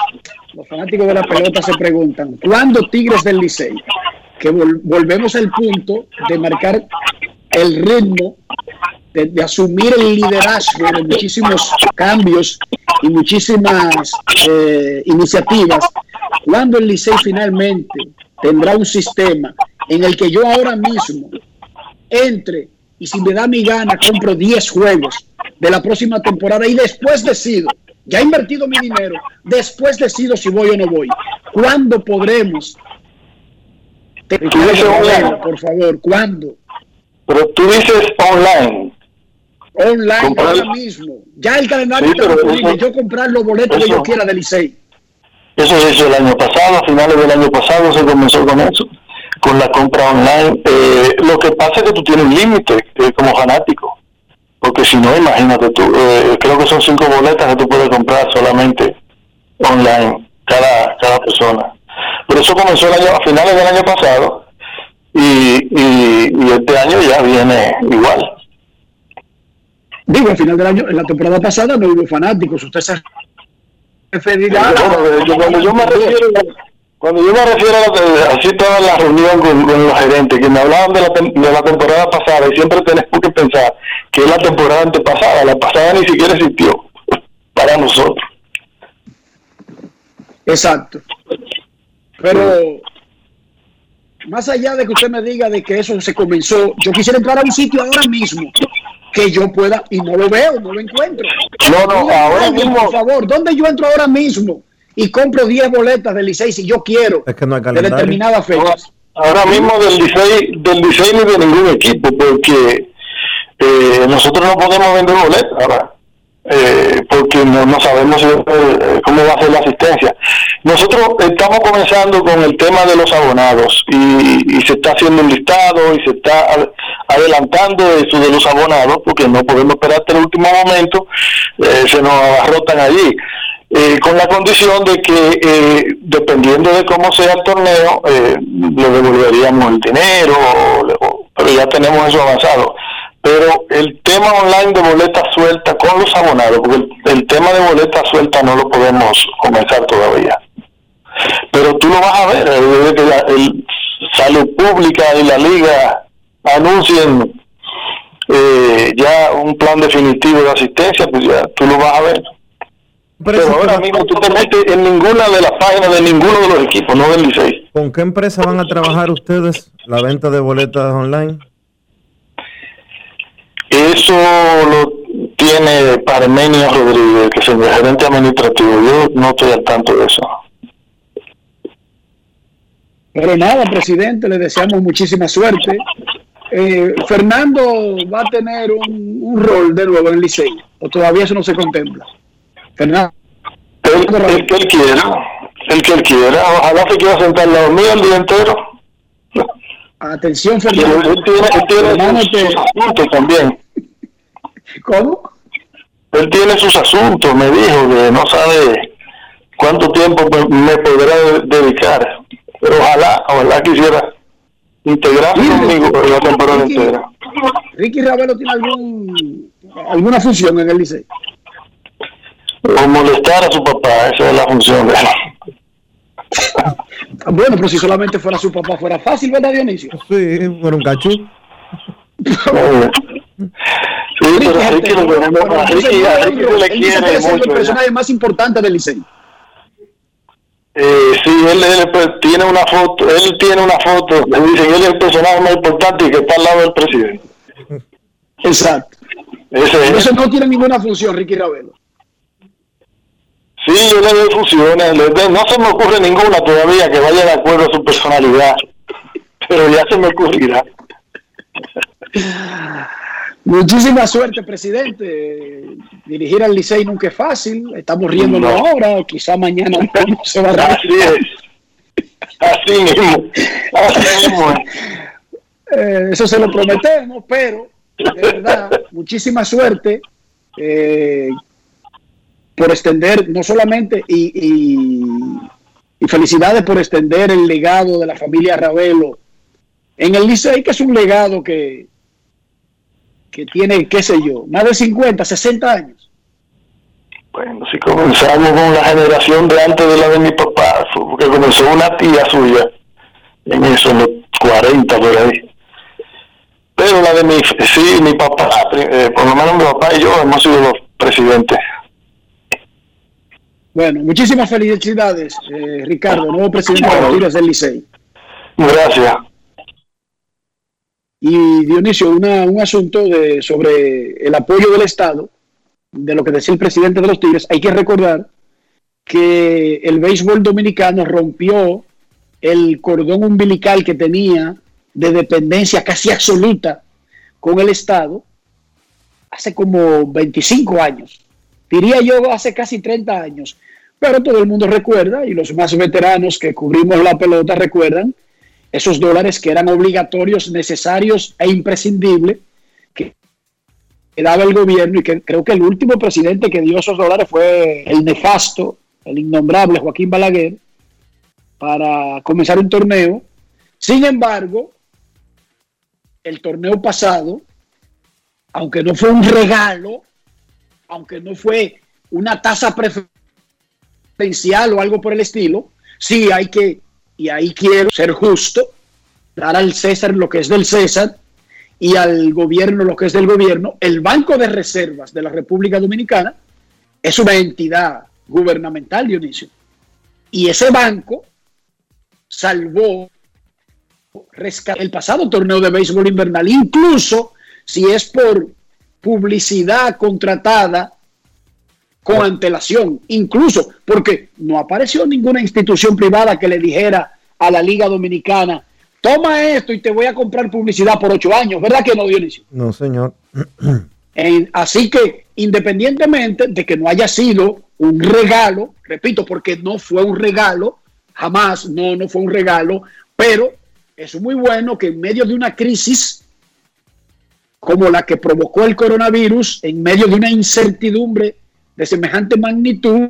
los fanáticos de la pelota se preguntan, ¿cuándo Tigres del Licey? Que volvemos al punto de marcar el ritmo de, de asumir el liderazgo de muchísimos cambios y muchísimas eh, iniciativas, cuando el Licey finalmente tendrá un sistema en el que yo ahora mismo entre y si me da mi gana compro 10 juegos de la próxima temporada y después decido, ya he invertido mi dinero, después decido si voy o no voy. ¿Cuándo podremos? por favor, ¿cuándo? Pero tú dices online. Online Comprar- ahora mismo. Ya el calendario Sí, está disponible. Yo comprar los boletos que yo quiera del Licey. Eso se hizo el año pasado, a finales del año pasado se comenzó con eso, con la compra online. Eh, lo que pasa es que tú tienes un límite eh, como fanático, porque si no, imagínate tú, eh, creo que son cinco boletas que tú puedes comprar solamente online, cada, cada persona. Pero eso comenzó el año, a finales del año pasado y, y, y este año ya viene igual. Digo, al final del año, en la temporada pasada no hubo fanáticos. Usted se referirá Bueno, yo- cuando yo me refiero cuando yo me refiero a así toda la reunión con, con los gerentes que me hablaban de la, de la temporada pasada y siempre tenemos que pensar que es la temporada antepasada la pasada ni siquiera existió para nosotros Exacto. Pero más allá de que usted me diga de que eso se comenzó, yo quisiera entrar a un sitio ahora mismo que yo pueda y no lo veo, no lo encuentro. no no ahora alguien, mismo por favor, ¿dónde yo entro ahora mismo y compro 10 boletas del Licey si yo quiero Es que no hay de calendario. determinadas fechas? ahora mismo del Licey del Licey ni de ningún equipo porque eh, nosotros no podemos vender boletas ahora eh, porque no, sabemos eh, cómo va a ser la asistencia. Nosotros estamos comenzando con el tema de los abonados y, y se está haciendo un listado y se está ad- adelantando eso de los abonados porque no podemos esperar hasta el último momento, eh, se nos abarrotan allí. Eh, con la condición de que dependiendo de cómo sea el torneo le devolveríamos el dinero pero ya tenemos eso avanzado pero el tema online de boletas sueltas con los abonados porque el, el tema de boletas sueltas no lo podemos comenzar todavía pero tú lo vas a ver eh, desde que la el salud pública y la liga anuncien eh, ya un plan definitivo de asistencia pues ya tú lo vas a ver Pero ahora mismo tú te metes en ninguna de las páginas de ninguno de los equipos, no del Licey. ¿Con qué empresa van a trabajar ustedes la venta de boletas online? Eso lo tiene Parmenio Rodríguez, que es el gerente administrativo. Yo no estoy al tanto de eso. Pero nada, presidente, le deseamos muchísima suerte. Eh, Fernando va a tener un, un rol de nuevo en el Licey, o todavía eso no se contempla. Fernando, El, el que él quiera, el que él quiera. Ojalá se quiera sentar al lado mío el día entero. atención, Fernando. él tiene, él tiene Fernando, te- también. ¿Cómo? Él tiene sus asuntos, me dijo que no sabe cuánto tiempo me, podrá de- dedicar. Pero ojalá, ojalá quisiera integrarse Mire, conmigo la temporada Ricky, entera. Ricky Ravelo tiene algún, alguna función en el Licey. O molestar a su papá, esa es la función de él. Bueno, pero si solamente fuera su papá, fuera fácil, ¿verdad, Dionisio? Sí, fueron cachú. Eh, Sí, pero a Ricky lo queremos, a Ricky, a Ricky se le quiere es el mucho. personaje más importante del Licey. Eh, sí, él, él, pues, tiene una foto, él tiene una foto, le dicen él es el personaje más importante y que está al lado del presidente. Exacto. Ese es. Entonces no tiene ninguna función, Ricky Ravelo. Sí, yo le doy le doy- no se me ocurre ninguna todavía que vaya de acuerdo a su personalidad, pero ya se me ocurrirá. Muchísima suerte, presidente. Dirigir al Licey nunca es fácil. Estamos riéndonos No. ahora, quizá mañana no se va a. Así es, así mismo, así mismo. es. Eh, eso se lo prometemos, pero de verdad, muchísima suerte eh, por extender, no solamente, y, y- y felicidades por extender el legado de la familia Ravelo en el Licey, que es un legado que, que tiene, qué sé yo, más de 50, 60 años. Bueno, si comenzamos con la generación de antes de la de mi papá, porque comenzó una tía suya en eso, en los 40 por ahí. pero la de mi, sí, mi papá, eh, por lo menos mi papá y yo hemos sido los presidentes. Bueno, muchísimas felicidades, eh, Ricardo, nuevo presidente de los Tigres del Licey. Gracias. Y Dionisio, una- un asunto de, sobre el apoyo del Estado, de lo que decía el presidente de los Tigres, hay que recordar que el béisbol dominicano rompió el cordón umbilical que tenía de dependencia casi absoluta con el Estado hace como 25 años. Diría yo hace casi 30 años. Pero todo el mundo recuerda, y los más veteranos que cubrimos la pelota recuerdan, esos dólares que eran obligatorios, necesarios e imprescindibles que daba el gobierno y que creo que el último presidente que dio esos dólares fue el nefasto, el innombrable Joaquín Balaguer, para comenzar un torneo. Sin embargo, el torneo pasado, aunque no fue un regalo, aunque no fue una tasa preferencial o algo por el estilo, sí hay que, y ahí quiero ser justo, dar al César lo que es del César y al gobierno lo que es del gobierno. El Banco de Reservas de la República Dominicana es una entidad gubernamental, Dionisio. Y ese banco salvó el pasado torneo de béisbol invernal, incluso si es por publicidad contratada con antelación, incluso porque no apareció ninguna institución privada que le dijera a la Liga Dominicana, toma esto y te voy a comprar publicidad por ocho años, ¿verdad que no, Dionisio? No, señor. En- así que independientemente de que no haya sido un regalo, repito, porque no fue un regalo, jamás, no, no fue un regalo, pero es muy bueno que en medio de una crisis como la que provocó el coronavirus, en medio de una incertidumbre de semejante magnitud,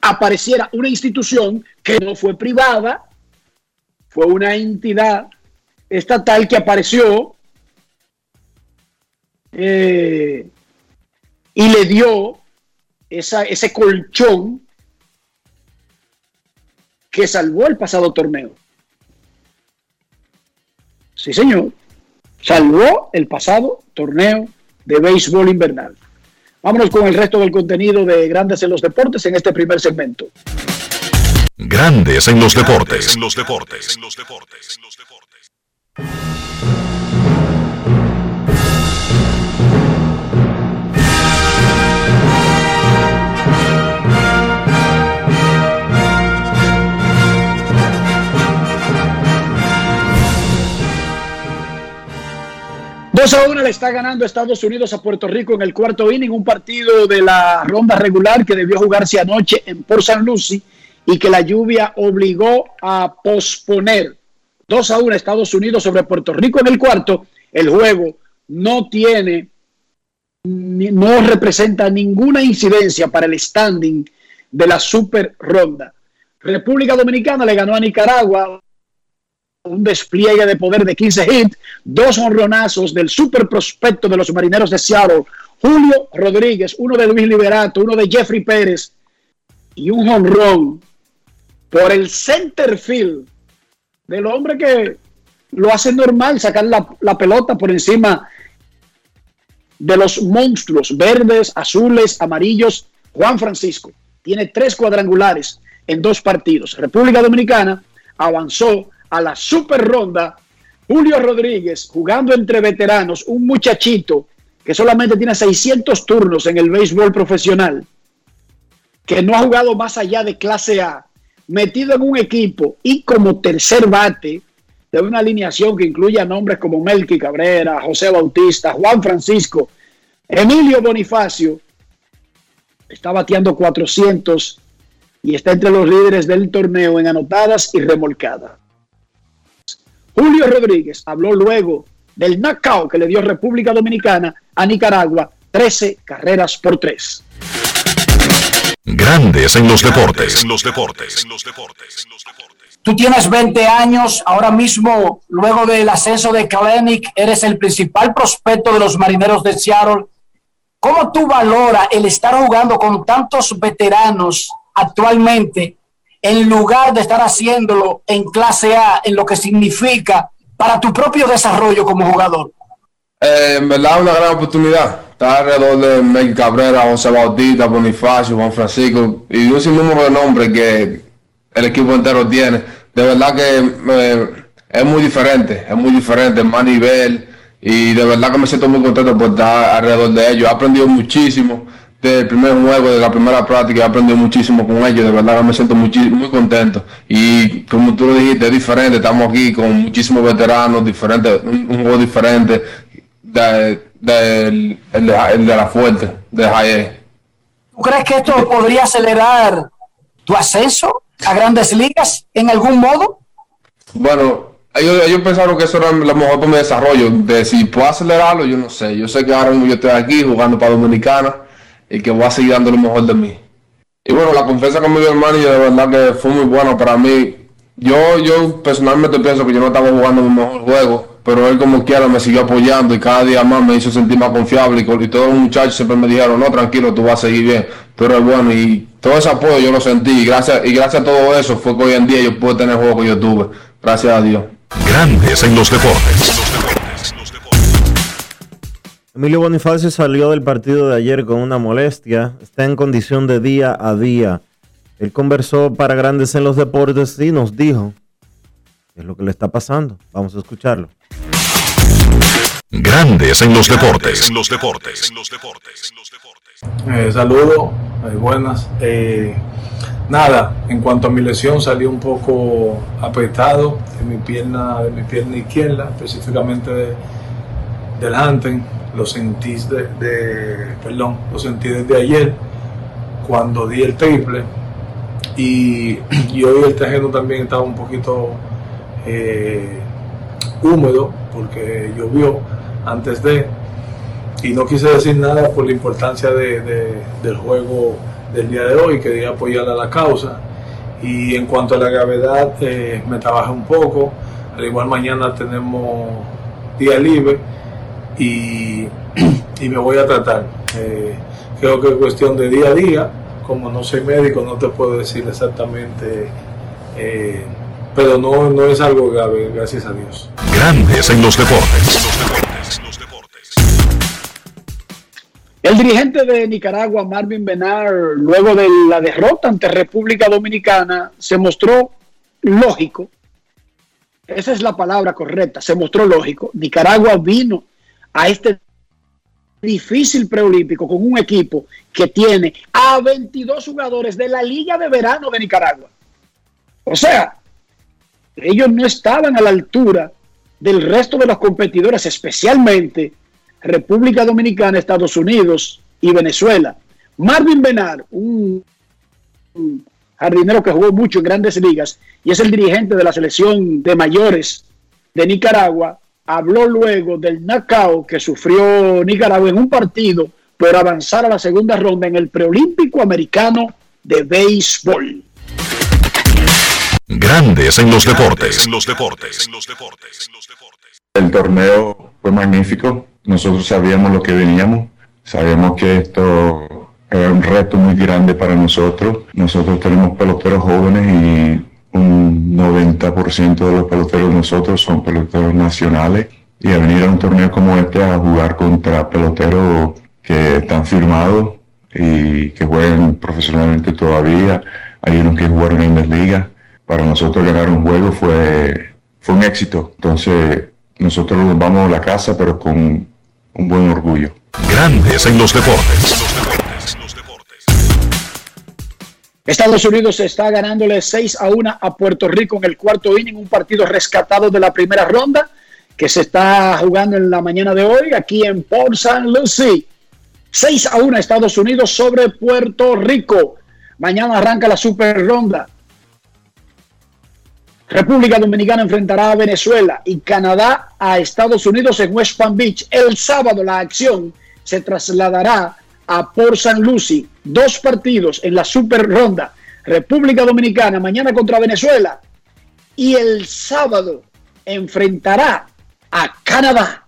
apareciera una institución que no fue privada, fue una entidad estatal que apareció eh, y le dio ese colchón que salvó el pasado torneo. Sí, señor. Salvó el pasado torneo de béisbol invernal. Vámonos con el resto del contenido de Grandes en los Deportes en este primer segmento. Grandes en los deportes. En los deportes. En los deportes. Dos a 1 le está ganando Estados Unidos a Puerto Rico en el cuarto inning, un partido de la ronda regular que debió jugarse anoche en Port St. Lucie y que la lluvia obligó a posponer. 2 a 1 Estados Unidos sobre Puerto Rico en el cuarto. El juego no tiene, no representa ninguna incidencia para el standing de la super ronda. República Dominicana le ganó a Nicaragua un despliegue de poder de 15 hits, dos honronazos del super prospecto de los marineros de Seattle, Julio Rodríguez, uno de Luis Liberato, uno de Jeffrey Pérez y un honrón por el center field del hombre que lo hace normal sacar la, la pelota por encima de los monstruos verdes, azules, amarillos. Juan Francisco tiene tres cuadrangulares en dos partidos. República Dominicana avanzó a la super ronda. Julio Rodríguez jugando entre veteranos, un muchachito que solamente tiene 600 turnos en el béisbol profesional, que no ha jugado más allá de clase A, metido en un equipo y como tercer bate de una alineación que incluye a nombres como Melqui Cabrera, José Bautista, Juan Francisco, Emilio Bonifacio, está bateando 400 y está entre los líderes del torneo en anotadas y remolcadas. Julio Rodríguez habló luego del knockout que le dio República Dominicana a Nicaragua, 13 carreras por 3. Grandes en los deportes. En los deportes. En los deportes. Tú tienes 20 años, ahora mismo, luego del ascenso de Kalenic, eres el principal prospecto de los marineros de Seattle. ¿Cómo tú valoras el estar jugando con tantos veteranos actualmente en lugar de estar haciéndolo en clase A, en lo que significa para tu propio desarrollo como jugador? Eh, en verdad, una gran oportunidad. Está alrededor de Miguel Cabrera, José Bautista, Bonifacio, Juan Francisco y un sinnúmero de nombres que el equipo entero tiene. De verdad que eh, es muy diferente, es muy diferente, más nivel y de verdad que me siento muy contento por estar alrededor de ellos. He aprendido muchísimo del primer juego, de la primera práctica, he aprendido muchísimo con ellos, de verdad que me siento muy, muy contento. Y como tú lo dijiste, es diferente, estamos aquí con muchísimos veteranos, diferentes, un, juego diferente de, el, de, la fuerte, de Jaye. ¿Tú crees que esto podría acelerar tu ascenso a grandes ligas en algún modo? Bueno, ellos, pensaron que eso era lo mejor para mi desarrollo. De si puedo acelerarlo, yo no sé. Yo sé que ahora mismo yo estoy aquí jugando para Dominicana y que voy a seguir dando lo mejor de mí. Y bueno, la confianza con mi hermano, de verdad que fue muy buena para mí. Yo, yo personalmente pienso que yo no estaba jugando mi mejor juego, pero él como quiera me siguió apoyando y cada día más me hizo sentir más confiable y, todos los muchachos siempre me dijeron, no, tranquilo, tú vas a seguir bien, tú eres bueno y todo ese apoyo yo lo sentí y gracias, y gracias a todo eso fue que hoy en día yo pude tener el juego que yo tuve, gracias a Dios. Grandes en los deportes. Emilio Bonifacio salió del partido de ayer con una molestia. Está en condición de día a día. Él conversó para Grandes en los deportes y nos dijo qué es lo que le está pasando. Vamos a escucharlo. Grandes en los deportes. En los deportes. En los deportes. Eh, saludos, eh, buenas. Eh, Nada, en cuanto a mi lesión salí un poco apretado de mi pierna, de mi pierna izquierda, específicamente de, del hunting. Lo sentí de, perdón, lo sentí desde ayer cuando di el triple y, hoy el terreno también estaba un poquito eh, húmedo porque llovió antes de y no quise decir nada por la importancia del juego del día de hoy, quería apoyar a la causa. Y en cuanto a la gravedad, eh, me trabajé un poco. Al igual mañana tenemos día libre y, y me voy a tratar. Eh, creo que es cuestión de día a día. Como no soy médico, no te puedo decir exactamente, eh, pero no, no es algo grave, gracias a Dios. Grandes en los deportes. El dirigente de Nicaragua, Marvin Benar, luego de la derrota ante República Dominicana, se mostró lógico. Esa es la palabra correcta, se mostró lógico. Nicaragua vino a este difícil preolímpico con un equipo que tiene a 22 jugadores de la Liga de Verano de Nicaragua. O sea, ellos no estaban a la altura del resto de los competidores, especialmente República Dominicana, Estados Unidos y Venezuela. Marvin Benar, un, jardinero que jugó mucho en grandes ligas y es el dirigente de la selección de mayores de Nicaragua, habló luego del knockout que sufrió Nicaragua en un partido por avanzar a la segunda ronda en el preolímpico americano de béisbol. Grandes en los deportes. En los deportes. En los deportes. El torneo fue magnífico nosotros sabíamos lo que veníamos, sabíamos que esto era un reto muy grande para nosotros. Nosotros tenemos peloteros jóvenes y un 90% de los peloteros nosotros son peloteros nacionales. Y a venir a un torneo como este a jugar contra peloteros que están firmados y que juegan profesionalmente todavía, hay unos que jugaron en las ligas. Para nosotros ganar un juego fue, fue un éxito. Entonces nosotros nos vamos a la casa pero con un buen orgullo. Grandes en los deportes. Estados Unidos está ganándole 6 a 1 a Puerto Rico en el cuarto inning, un partido rescatado de la primera ronda que se está jugando en la mañana de hoy aquí en Port St. Lucie. 6 a 1 Estados Unidos sobre Puerto Rico. Mañana arranca la super ronda. República Dominicana enfrentará a Venezuela y Canadá a Estados Unidos en West Palm Beach. El sábado la acción se trasladará a Port St. Lucie. Dos partidos en la super ronda. República Dominicana mañana contra Venezuela y el sábado enfrentará a Canadá.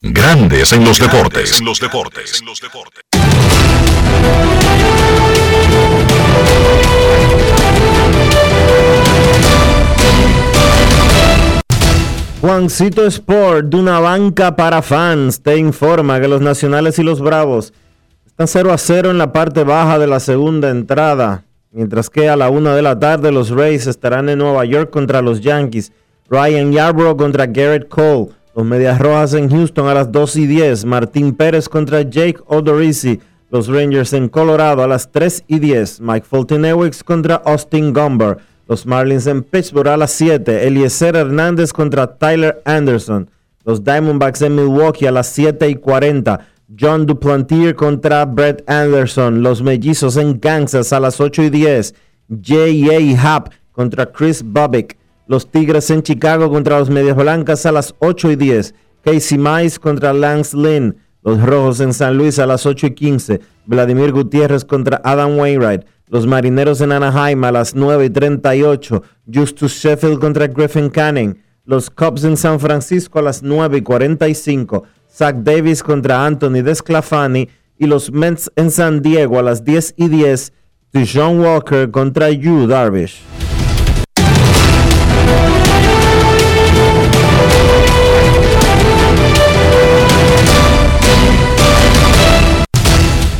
Grandes en los deportes. En los deportes. En los deportes. Juancito Sport, de una banca para fans, te informa que los Nacionales y los Bravos están 0 a 0 en la parte baja de la segunda entrada, mientras que a la una de la tarde los Rays estarán en Nueva York contra los Yankees, Ryan Yarbrough contra Garrett Cole, los Medias Rojas en Houston a las 2 y 10, Martín Pérez contra Jake Odorizzi, los Rangers en Colorado a las 3 y 10, Mike Fulton contra Austin Gomber, los Marlins en Pittsburgh a las 7. Eliezer Hernández contra Tyler Anderson. Los Diamondbacks en Milwaukee a las 7 y 40. John Duplantier contra Brett Anderson. Los Mellizos en Kansas a las 8 y 10. J.A. Happ contra Chris Bobbick. Los Tigres en Chicago contra los Medias Blancas a las 8 y 10. Casey Mize contra Lance Lynn. Los Rojos en San Luis a las 8 y 15. Vladimir Gutiérrez contra Adam Wainwright. Los Marineros en Anaheim a las 9 y 38. Justus Sheffield contra Griffin Canning. Los Cubs en San Francisco a las 9 y 45. Zach Davis contra Anthony Desclafani. Y los Mets en San Diego a las 10 y 10. John Walker contra Yu Darvish.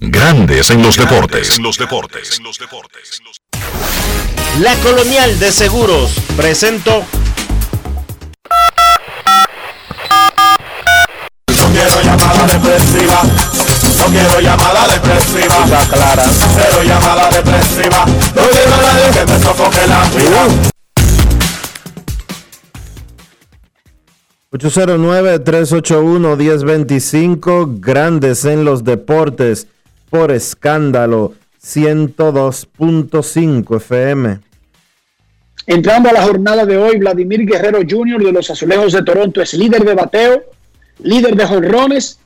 Grandes en los deportes. los deportes. La Colonial de Seguros presentó. No quiero llamada depresiva. No quiero llamada depresiva. clara. Cero llamada depresiva. No quiero a nadie que me sofoque la vida. 809-381-1025, grandes en los deportes por escándalo 102.5 FM. Entrando a la jornada de hoy, Vladimir Guerrero Jr. de los Azulejos de Toronto es líder de bateo, líder de jonrones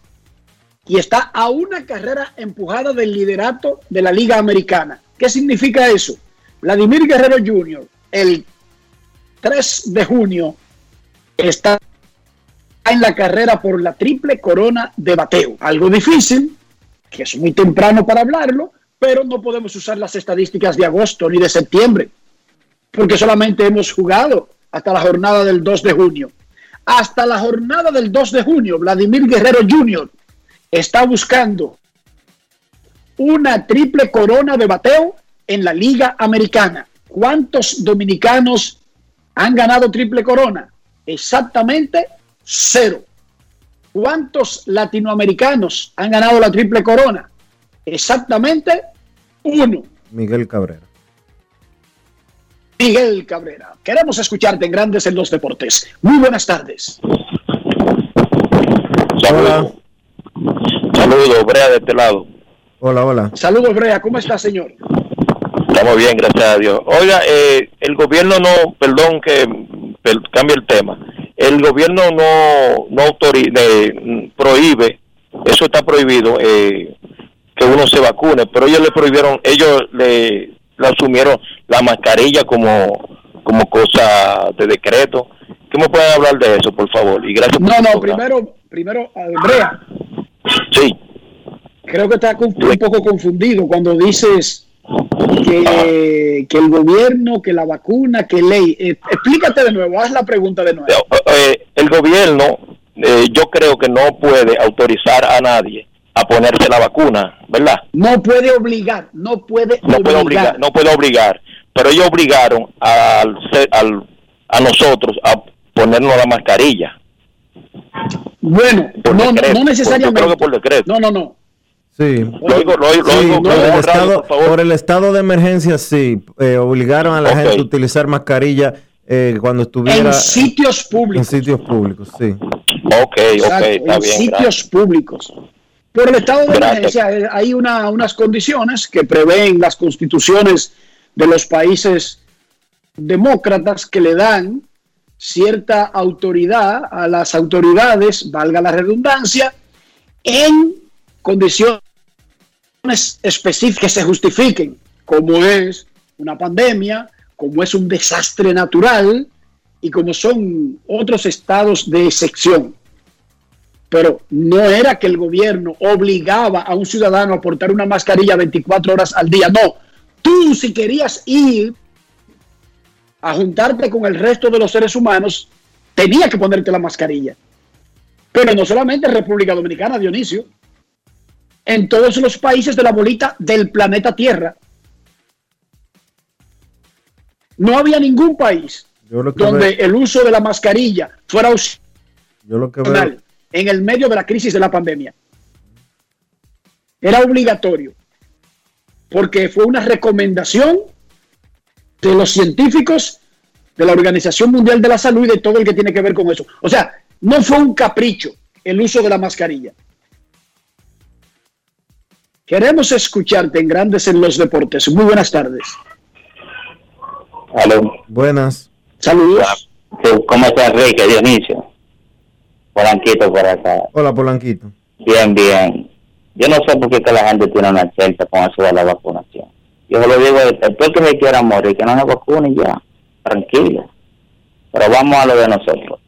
y está a una carrera empujada del liderato de la Liga Americana. ¿Qué significa eso? Vladimir Guerrero Jr. el 3 de junio está en la carrera por la triple corona de bateo. Algo difícil, que es muy temprano para hablarlo, pero no podemos usar las estadísticas de agosto ni de septiembre, porque solamente hemos jugado hasta la jornada del 2 de junio. Hasta la jornada del 2 de junio, Vladimir Guerrero Jr. está buscando una triple corona de bateo en la Liga Americana. ¿Cuántos dominicanos han ganado triple corona? Exactamente cero. ¿Cuántos latinoamericanos han ganado la triple corona? Exactamente uno. Miguel Cabrera. Miguel Cabrera. Queremos escucharte en Grandes en los Deportes. Muy buenas tardes. Hola. Saludos, Brea, de este lado. Hola, hola. Saludos, Brea. ¿Cómo está, señor? Estamos bien, gracias a Dios. Oiga, eh, el gobierno no, perdón que cambie el tema, el gobierno no, no prohíbe, eso está prohibido, eh, que uno se vacune, pero ellos le prohibieron, ellos le, asumieron la mascarilla como, como cosa de decreto. ¿Qué me pueden hablar de eso, por favor? Y gracias No, no, primero, primero, Andrea. Sí. Creo que está un poco confundido cuando dices que, que, el gobierno, que la vacuna, que ley. Eh, explícate de nuevo, haz la pregunta de nuevo. Eh, eh, el gobierno, yo creo que no puede autorizar a nadie a ponerse la vacuna, ¿verdad? No puede obligar, no puede no obligar. Puede obligar no puede obligar, pero ellos obligaron al, al, a nosotros a ponernos la mascarilla. Bueno, no, no, necesariamente. Por, por decreto. No, no, no. Sí. por, el estado, de emergencia, sí. Eh, obligaron a la gente a utilizar mascarilla eh, cuando estuviera. En sitios públicos. En sitios públicos, sí. Ok, ok, está en sitios públicos. Por el estado de emergencia eh, hay una, unas condiciones que prevén las constituciones de los países demócratas que le dan cierta autoridad a las autoridades, valga la redundancia, en condiciones específicas que se justifiquen, como es una pandemia, como es un desastre natural y como son otros estados de excepción. Pero no era que el gobierno obligaba a un ciudadano a portar una mascarilla 24 horas al día, no. Tú si querías ir a juntarte con el resto de los seres humanos, tenía que ponerte la mascarilla. Pero no solamente en República Dominicana, Dionisio, en todos los países de la bolita del planeta Tierra. No había ningún país donde veo- el uso de la mascarilla fuera yo lo que opcional veo, en el medio de la crisis de la pandemia. Era obligatorio, porque fue una recomendación de los científicos de la Organización Mundial de la Salud y de todo el que tiene que ver con eso. O sea, no fue un capricho el uso de la mascarilla. Queremos escucharte en Grandes en los Deportes. Muy buenas tardes. Aló. Buenas. Saludos. ¿Cómo está Enrique, Dionisio? Polanquito por acá. Hola, Polanquito. Bien, bien. Yo no sé por qué que la gente tiene una chelcha con eso de la vacunación. Yo lo digo, después que se quiera morir, que no se vacune y ya. Tranquilo. Pero vamos a lo de nosotros.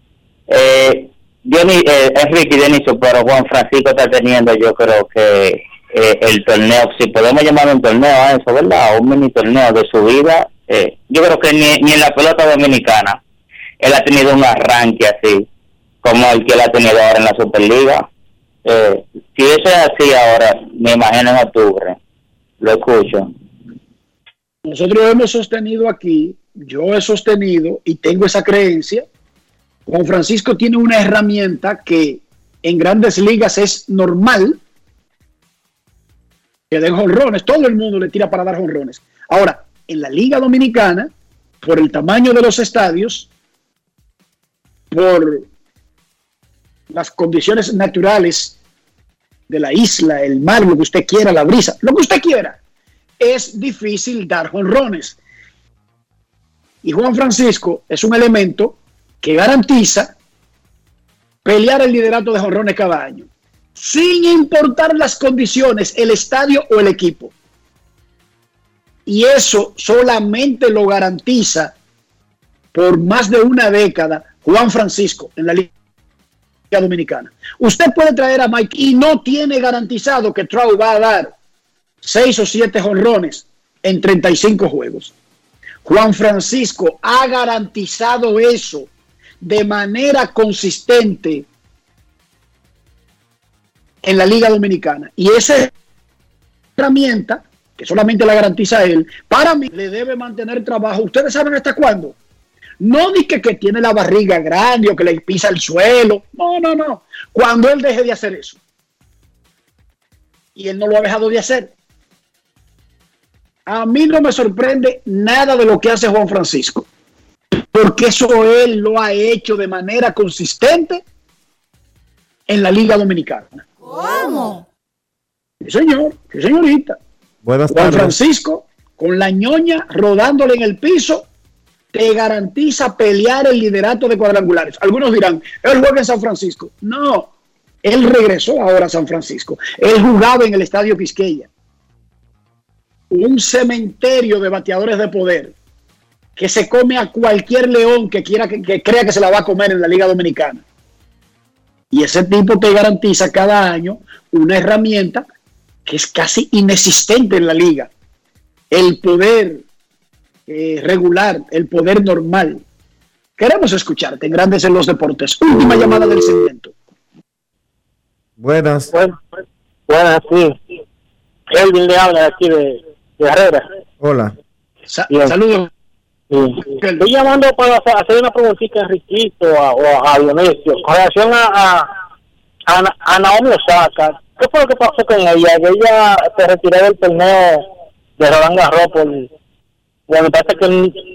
Eh, Dioni- eh, Enrique y Dionisio, pero Juan Francisco está teniendo, yo creo que eh, el torneo, si podemos llamar un torneo a eso, ¿verdad? Un mini torneo de su vida. eh, yo creo que ni, ni en la pelota dominicana él ha tenido un arranque así como el que él ha tenido ahora en la Superliga. Eh, si eso es así ahora, me imagino en octubre. Lo escucho. Nosotros hemos sostenido aquí, yo he sostenido y tengo esa creencia, Juan Francisco tiene una herramienta que en grandes ligas es normal que den jonrones, todo el mundo le tira para dar jonrones. Ahora, en la Liga Dominicana, por el tamaño de los estadios, por las condiciones naturales de la isla, el mar, lo que usted quiera, la brisa, lo que usted quiera, es difícil dar jonrones. Y Juan Francisco es un elemento que garantiza pelear el liderato de jonrones cada año, sin importar las condiciones, el estadio o el equipo. Y eso solamente lo garantiza por más de una década Juan Francisco en la Liga Dominicana. Usted puede traer a Mike y no tiene garantizado que Trout va a dar seis o siete jonrones en 35 juegos. Juan Francisco ha garantizado eso de manera consistente en la Liga Dominicana. Y esa herramienta, que solamente la garantiza él, para mí le debe mantener trabajo. ¿Ustedes saben hasta cuándo? No di que, que tiene la barriga grande o que le pisa el suelo. No, no, no. Cuando él deje de hacer eso. Y él no lo ha dejado de hacer. A mí no me sorprende nada de lo que hace Juan Francisco. Porque eso él lo ha hecho de manera consistente en la Liga Dominicana. ¿Cómo? Sí, señor. Sí, señorita. Buenas Juan tardes. Francisco, con la ñoña rodándole en el piso, te garantiza pelear el liderato de cuadrangulares. Algunos dirán, él juega en San Francisco. No, él regresó ahora a San Francisco. Él jugaba en el Estadio Quisqueya. Un cementerio de bateadores de poder que se come a cualquier león que quiera que, que crea que se la va a comer en la Liga Dominicana. Y ese tipo te garantiza cada año una herramienta que es casi inexistente en la liga. El poder eh, regular, el poder normal. Queremos escucharte en Grandes en los Deportes. Última llamada del segmento. Buenas. Buenas, sí. Kelvin le habla de aquí de, de Herrera. Hola. Sa- Bien. saludos. Estoy llamando para hacer- una preguntita a Enriquito a- o a, Dionisio con relación a, a, a, Na- a Naomi Osaka. ¿Qué fue lo que pasó con ella? Ella se retiró del torneo de Roland Garros por, bueno, me parece que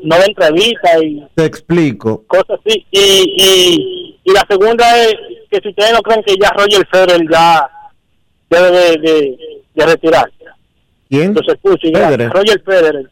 no de entrevista y Te explico. cosas así. Y, y, y la segunda es que si ustedes no creen que ya Roger Federer ya debe de, de, de retirarse. ¿Quién? Entonces, Federer. Roger Federer.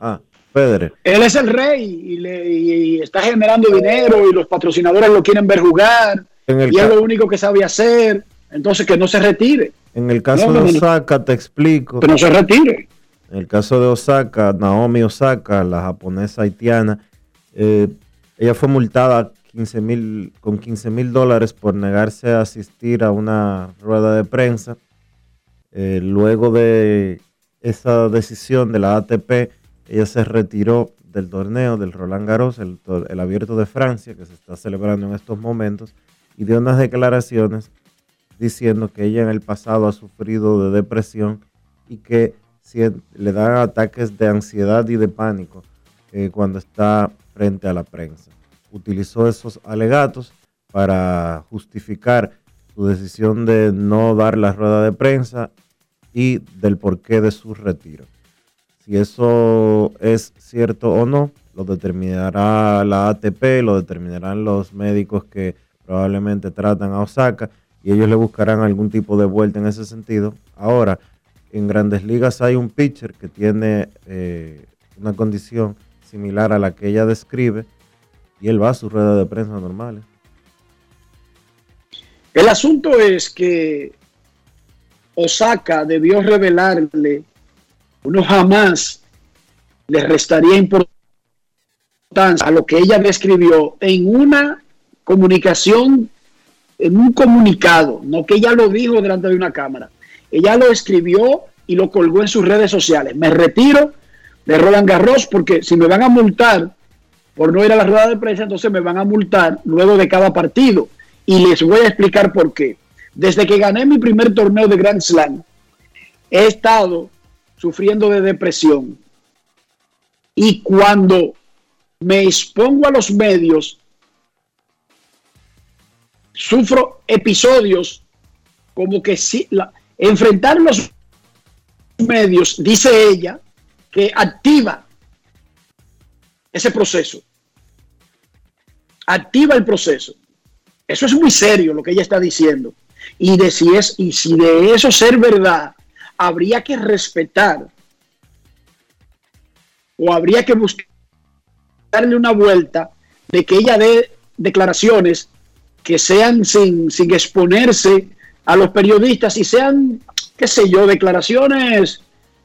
Ah, Federer. Él es el rey y, le- y está generando dinero y los patrocinadores lo quieren ver jugar En el y es lo único que sabe hacer. Entonces que no se retire, En el caso No, de. Osaka, te explico. que no se retire. En el caso de Osaka, Naomi Osaka, la japonesa haitiana, eh, ella fue multada 15 mil, con 15 mil dólares por negarse a asistir a una rueda de prensa. Eh, luego de esa decisión de la ATP, ella se retiró del torneo del Roland Garros, el, abierto de Francia, que se está celebrando en estos momentos, y dio unas declaraciones diciendo que ella en el pasado ha sufrido de depresión y que le dan ataques de ansiedad y de pánico eh, cuando está frente a la prensa. Utilizó esos alegatos para justificar su decisión de no dar la rueda de prensa y del porqué de su retiro. Si eso es cierto o no, lo determinará la ATP, lo determinarán los médicos que probablemente tratan a Osaka y ellos le buscarán algún tipo de vuelta en ese sentido. Ahora, en grandes ligas hay un pitcher que tiene eh, una condición similar a la que ella describe y él va a su rueda de prensa normales. El asunto es que Osaka debió revelarle, uno jamás le restaría importancia a lo que ella describió en una comunicación, en un comunicado, no que ella lo dijo delante de una cámara. Ella lo escribió y lo colgó en sus redes sociales. Me retiro de Roland Garros porque si me van a multar por no ir a la rueda de prensa, entonces me van a multar luego de cada partido. Y les voy a explicar por qué. Desde que gané mi primer torneo de Grand Slam, he estado sufriendo de depresión. Y cuando me expongo a los medios, sufro episodios como que si la- enfrentar los medios, dice ella, que activa ese proceso. Activa el proceso. Eso es muy serio lo que ella está diciendo. Y de si es, y si de eso ser verdad, habría que respetar o habría que buscarle una vuelta de que ella dé declaraciones que sean sin, sin exponerse a los periodistas y sean, qué sé yo, declaraciones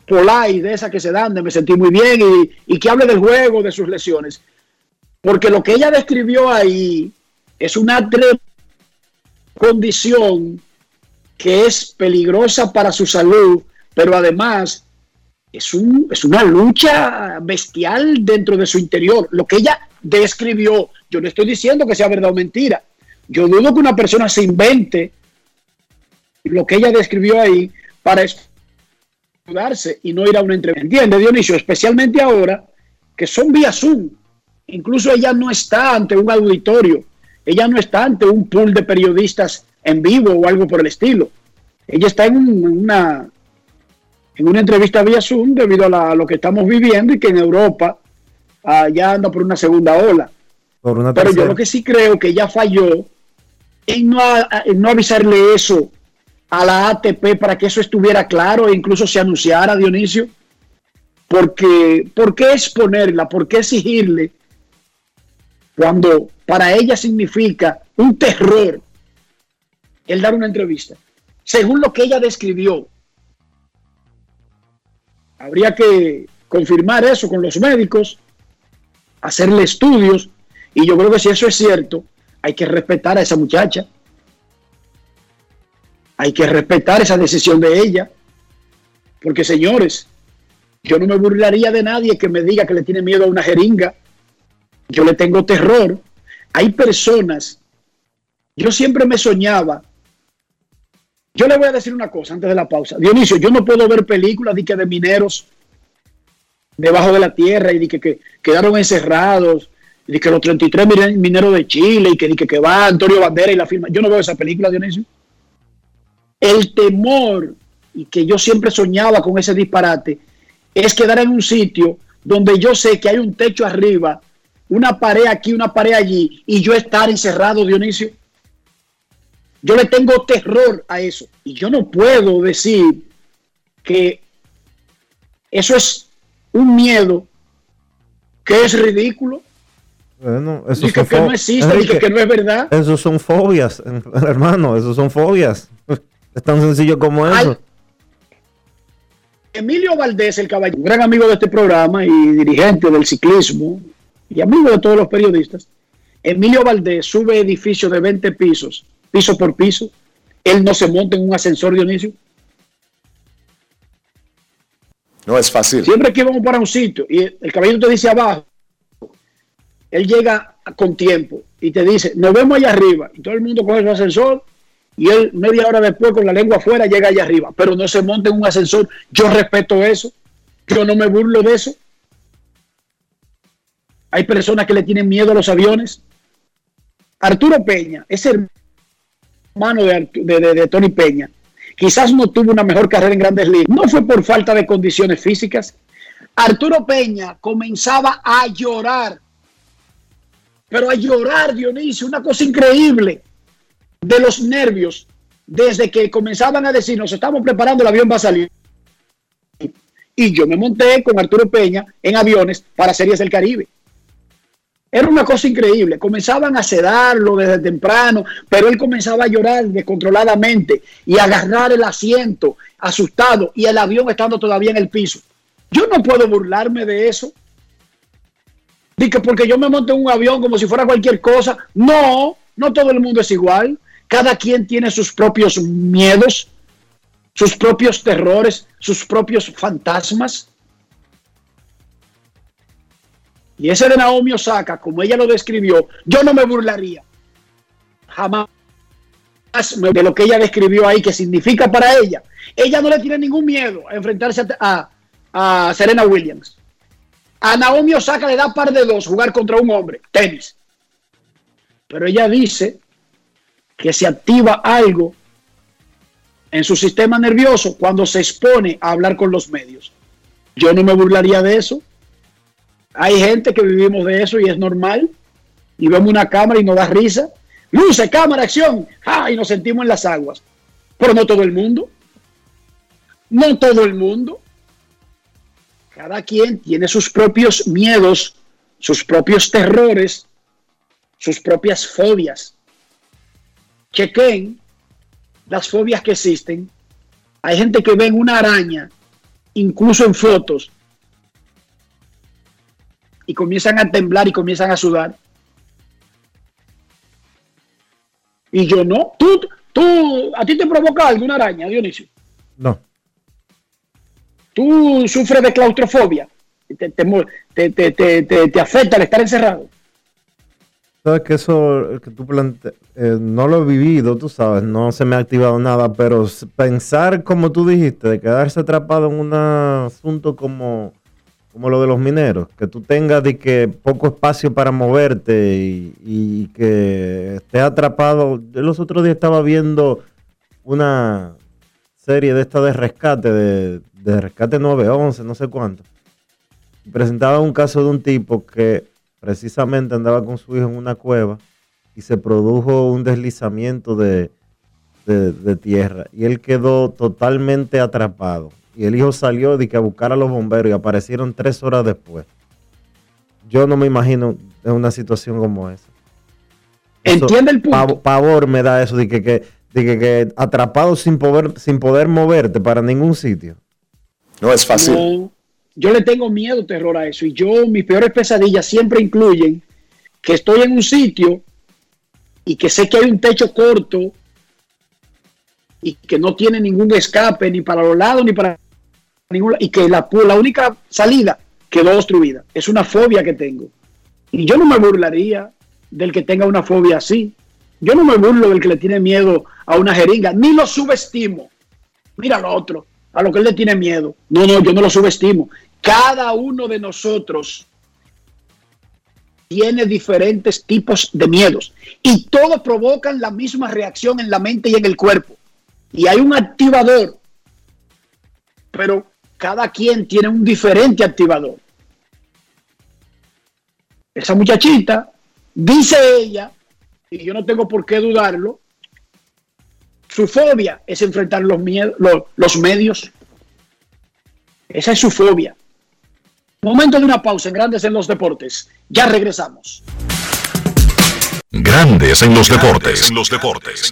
polite de esas que se dan, de me sentí muy bien y, y que hable del juego, de sus lesiones. Porque lo que ella describió ahí es una condición que es peligrosa para su salud, pero además es, un, es una lucha bestial dentro de su interior. Lo que ella describió, yo no estoy diciendo que sea verdad o mentira. Yo dudo que una persona se invente lo que ella describió ahí para escudarse y no ir a una entrevista. ¿Entiende, Dionisio? Especialmente ahora que son vía Zoom. Incluso ella no está ante un auditorio. Ella no está ante un pool de periodistas en vivo o algo por el estilo. Ella está en, un- en una en una entrevista vía Zoom debido a, la- a lo que estamos viviendo y que en Europa ah, ya anda por una segunda ola. Por una Pero yo lo que sí creo que ella falló en no, a- en no avisarle eso a la ATP para que eso estuviera claro e incluso se anunciara, Dionisio. Porque, ¿por qué exponerla? ¿Por qué exigirle cuando para ella significa un terror el dar una entrevista? Según lo que ella describió, habría que confirmar eso con los médicos, hacerle estudios, y yo creo que si eso es cierto, hay que respetar a esa muchacha. Hay que respetar esa decisión de ella. Porque señores, yo no me burlaría de nadie que me diga que le tiene miedo a una jeringa. Yo le tengo terror. Hay personas, yo siempre me soñaba. Yo le voy a decir una cosa antes de la pausa. Dionisio, yo no puedo ver películas de, que de mineros debajo de la tierra y de que, que quedaron encerrados, y de que los 33 mine- mineros de Chile y que, de que, que va Antonio Bandera y la firma. Yo no veo esa película, Dionisio. El temor, y que yo siempre soñaba con ese disparate, es quedar en un sitio donde yo sé que hay un techo arriba, una pared aquí, una pared allí, y yo estar encerrado, Dionisio. Yo le tengo terror a eso. Y yo no puedo decir que eso es un miedo que es ridículo. Bueno, eso Dice que no existe, dice que no es verdad. Eso son fobias, hermano, eso son fobias. Es tan sencillo como eso. Emilio Valdés, el caballero, un gran amigo de este programa y dirigente del ciclismo y amigo de todos los periodistas, Emilio Valdés sube edificios de 20 pisos, piso por piso. Él no se monta en un ascensor, Dionisio. No es fácil. Siempre que vamos para un sitio y el caballero te dice abajo, él llega con tiempo y te dice, nos vemos allá arriba. Y todo el mundo coge su ascensor y él media hora después con la lengua afuera llega allá arriba. Pero no se monta en un ascensor. Yo respeto eso. Yo no me burlo de eso. Hay personas que le tienen miedo a los aviones. Arturo Peña es hermano de, de, de Tony Peña. Quizás no tuvo una mejor carrera en grandes ligas. No fue por falta de condiciones físicas. Arturo Peña comenzaba a llorar pero a llorar, Dionisio, una cosa increíble de los nervios desde que comenzaban a decir, nos estamos preparando, el avión va a salir. Y yo me monté con Arturo Peña en aviones para Series del Caribe. Era una cosa increíble. Comenzaban a sedarlo desde temprano, pero él comenzaba a llorar descontroladamente y a agarrar el asiento, asustado, y el avión estando todavía en el piso. Yo no puedo burlarme de eso que porque yo me monto en un avión como si fuera cualquier cosa. No, no todo el mundo es igual. Cada quien tiene sus propios miedos, sus propios terrores, sus propios fantasmas. Y ese de Naomi Osaka, como ella lo describió, yo no me burlaría. Jamás de lo que ella describió ahí, que significa para ella. Ella no le tiene ningún miedo a enfrentarse a, a Serena Williams. A Naomi Osaka le da par de dos jugar contra un hombre, tenis. Pero ella dice que se activa algo en su sistema nervioso cuando se expone a hablar con los medios. Yo no me burlaría de eso. Hay gente que vivimos de eso y es normal. Y vemos una cámara y nos da risa. Luce, cámara, acción. ¡Ah! Y nos sentimos en las aguas. Pero no todo el mundo. No todo el mundo. Cada quien tiene sus propios miedos, sus propios terrores, sus propias fobias. Chequen las fobias que existen. Hay gente que ve una araña, incluso en fotos, y comienzan a temblar y comienzan a sudar. Y yo no. ¿Tú, tú, ¿A ti te provoca alguna araña, Dionisio? No tú sufres de claustrofobia, te, te, afecta el estar encerrado. Sabes que eso que tú planteas, eh, no lo he vivido, tú sabes, no se me ha activado nada, pero pensar como tú dijiste, de quedarse atrapado en un asunto como, como lo de los mineros, que tú tengas de que poco espacio para moverte y, que estés atrapado. Yo los otros días estaba viendo una serie de esta de rescate de, de rescate 911, no sé cuánto, presentaba un caso de un tipo que precisamente andaba con su hijo en una cueva y se produjo un deslizamiento de, de, tierra y él quedó totalmente atrapado. Y el hijo salió de que a buscar a los bomberos y aparecieron tres horas después. Yo no me imagino en una situación como esa. Entiende el punto. Pavor me da eso de que, que, de que, que atrapado sin poder, sin poder moverte para ningún sitio. No es fácil. yo le tengo miedo, terror a eso. Y yo, mis peores pesadillas siempre incluyen que estoy en un sitio y que sé que hay un techo corto y que no tiene ningún escape ni para los lados ni para ningún y que la, la única salida quedó obstruida. Es una fobia que tengo. Y yo no me burlaría del que tenga una fobia así. Yo no me burlo del que le tiene miedo a una jeringa, ni lo subestimo. Mira lo otro a lo que él le tiene miedo. No, no, yo no lo subestimo. Cada uno de nosotros tiene diferentes tipos de miedos y todos provocan la misma reacción en la mente y en el cuerpo. Y hay un activador, pero cada quien tiene un diferente activador. Esa muchachita, dice ella, y yo no tengo por qué dudarlo, su fobia es enfrentar los, miedos, los, medios. Esa es su fobia. Momento de una pausa en Grandes en los Deportes. Ya regresamos. Grandes en los deportes. En los deportes.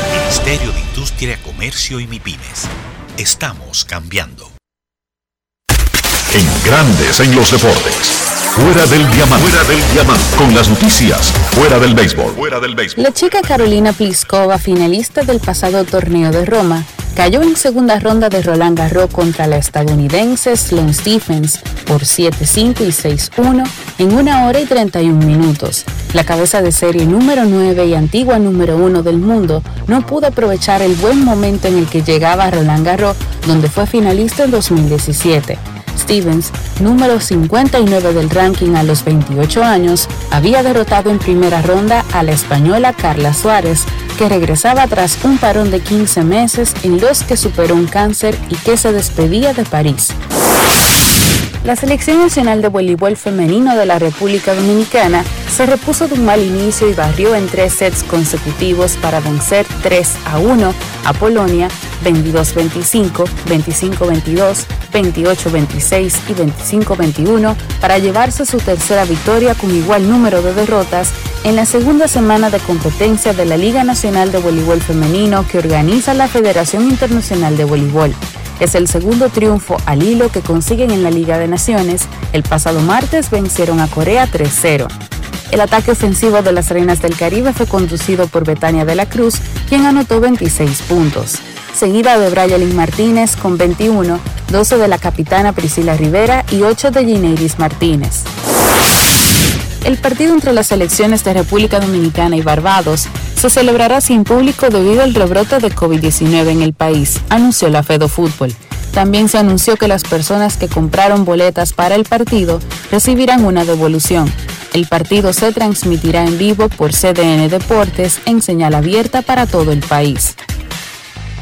Ministerio de Industria, Comercio y MIPIMES. Estamos cambiando. En Grandes en los deportes. Fuera del diamante. Fuera del diamante. Con las noticias. Fuera del béisbol. Fuera del béisbol. La chica Carolina Pliskova, finalista del pasado torneo de Roma, cayó en segunda ronda de Roland Garros contra la estadounidense Sloane Stephens por 7-5 y 6-1 en una hora y 31 minutos. La cabeza de serie número 9 y antigua número 1 del mundo no pudo aprovechar el buen momento en el que llegaba Roland Garros, donde fue finalista en 2017. Stevens, número 59 del ranking a los 28 años, había derrotado en primera ronda a la española Carla Suárez, que regresaba tras un parón de 15 meses en los que superó un cáncer y que se despedía de París. La Selección Nacional de Voleibol Femenino de la República Dominicana se repuso de un mal inicio y barrió en tres sets consecutivos para vencer 3 a 1 a Polonia 22-25, 25-22, 28-26 y 25-21 para llevarse su tercera victoria con igual número de derrotas en la segunda semana de competencia de la Liga Nacional de Voleibol Femenino que organiza la Federación Internacional de Voleibol. Es el segundo triunfo al hilo que consiguen en la Liga de Naciones. El pasado martes vencieron a Corea 3-0. El ataque ofensivo de las Reinas del Caribe fue conducido por Betania de la Cruz, quien anotó 26 puntos. Seguida de Brian Martínez con 21, 12 de la capitana Priscila Rivera y 8 de Gineiris Martínez. El partido entre las selecciones de República Dominicana y Barbados se celebrará sin público debido al rebrote de COVID-19 en el país, anunció la Fedo Fútbol. También se anunció que las personas que compraron boletas para el partido recibirán una devolución. El partido se transmitirá en vivo por CDN Deportes en señal abierta para todo el país.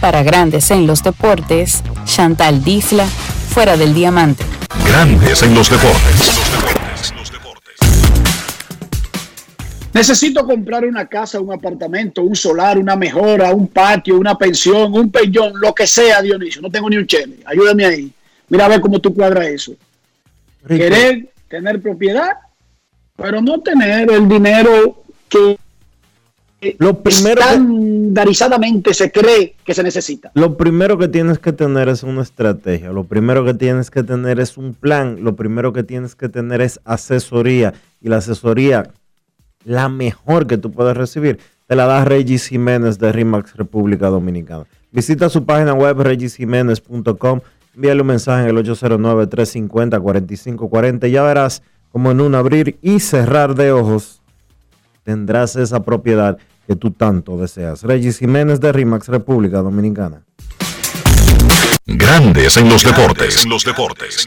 Para Grandes en los Deportes, Chantal Disla, fuera del diamante. Grandes en los deportes. Necesito comprar una casa, un apartamento, un solar, una mejora, un patio, una pensión, un peñón, lo que sea, Dionisio. No tengo ni un chele. Ayúdame ahí. Mira a ver cómo tú cuadras eso. Querer tener propiedad, pero no tener el dinero que lo primero estandarizadamente se cree que se necesita. Lo primero que tienes que tener es una estrategia, lo primero que tienes que tener es un plan, lo primero que tienes que tener es asesoría y la asesoría, la mejor que tú puedes recibir, te la da Regis Jiménez de RIMAX República Dominicana. Visita su página web regisjiménez.com, envíale un mensaje en el 809-350-4540 y ya verás como en un abrir y cerrar de ojos, tendrás esa propiedad que tú tanto deseas. Regis Jiménez de RIMAX, República Dominicana. Grandes en los deportes. En los deportes.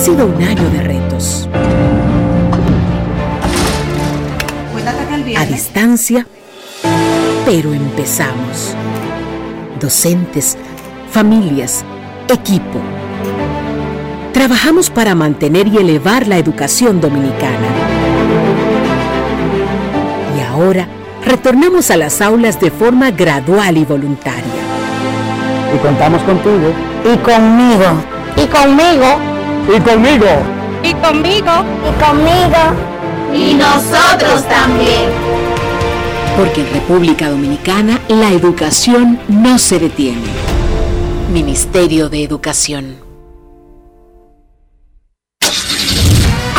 Sido un año de retos. A distancia, pero empezamos. Docentes, familias, equipo. Trabajamos para mantener y elevar la educación dominicana. Y ahora retornamos a las aulas de forma gradual y voluntaria. Y contamos contigo. Y conmigo. Y conmigo. Y conmigo. Y conmigo. Y conmigo. Y nosotros también. Porque en República Dominicana la educación no se detiene. Ministerio de Educación.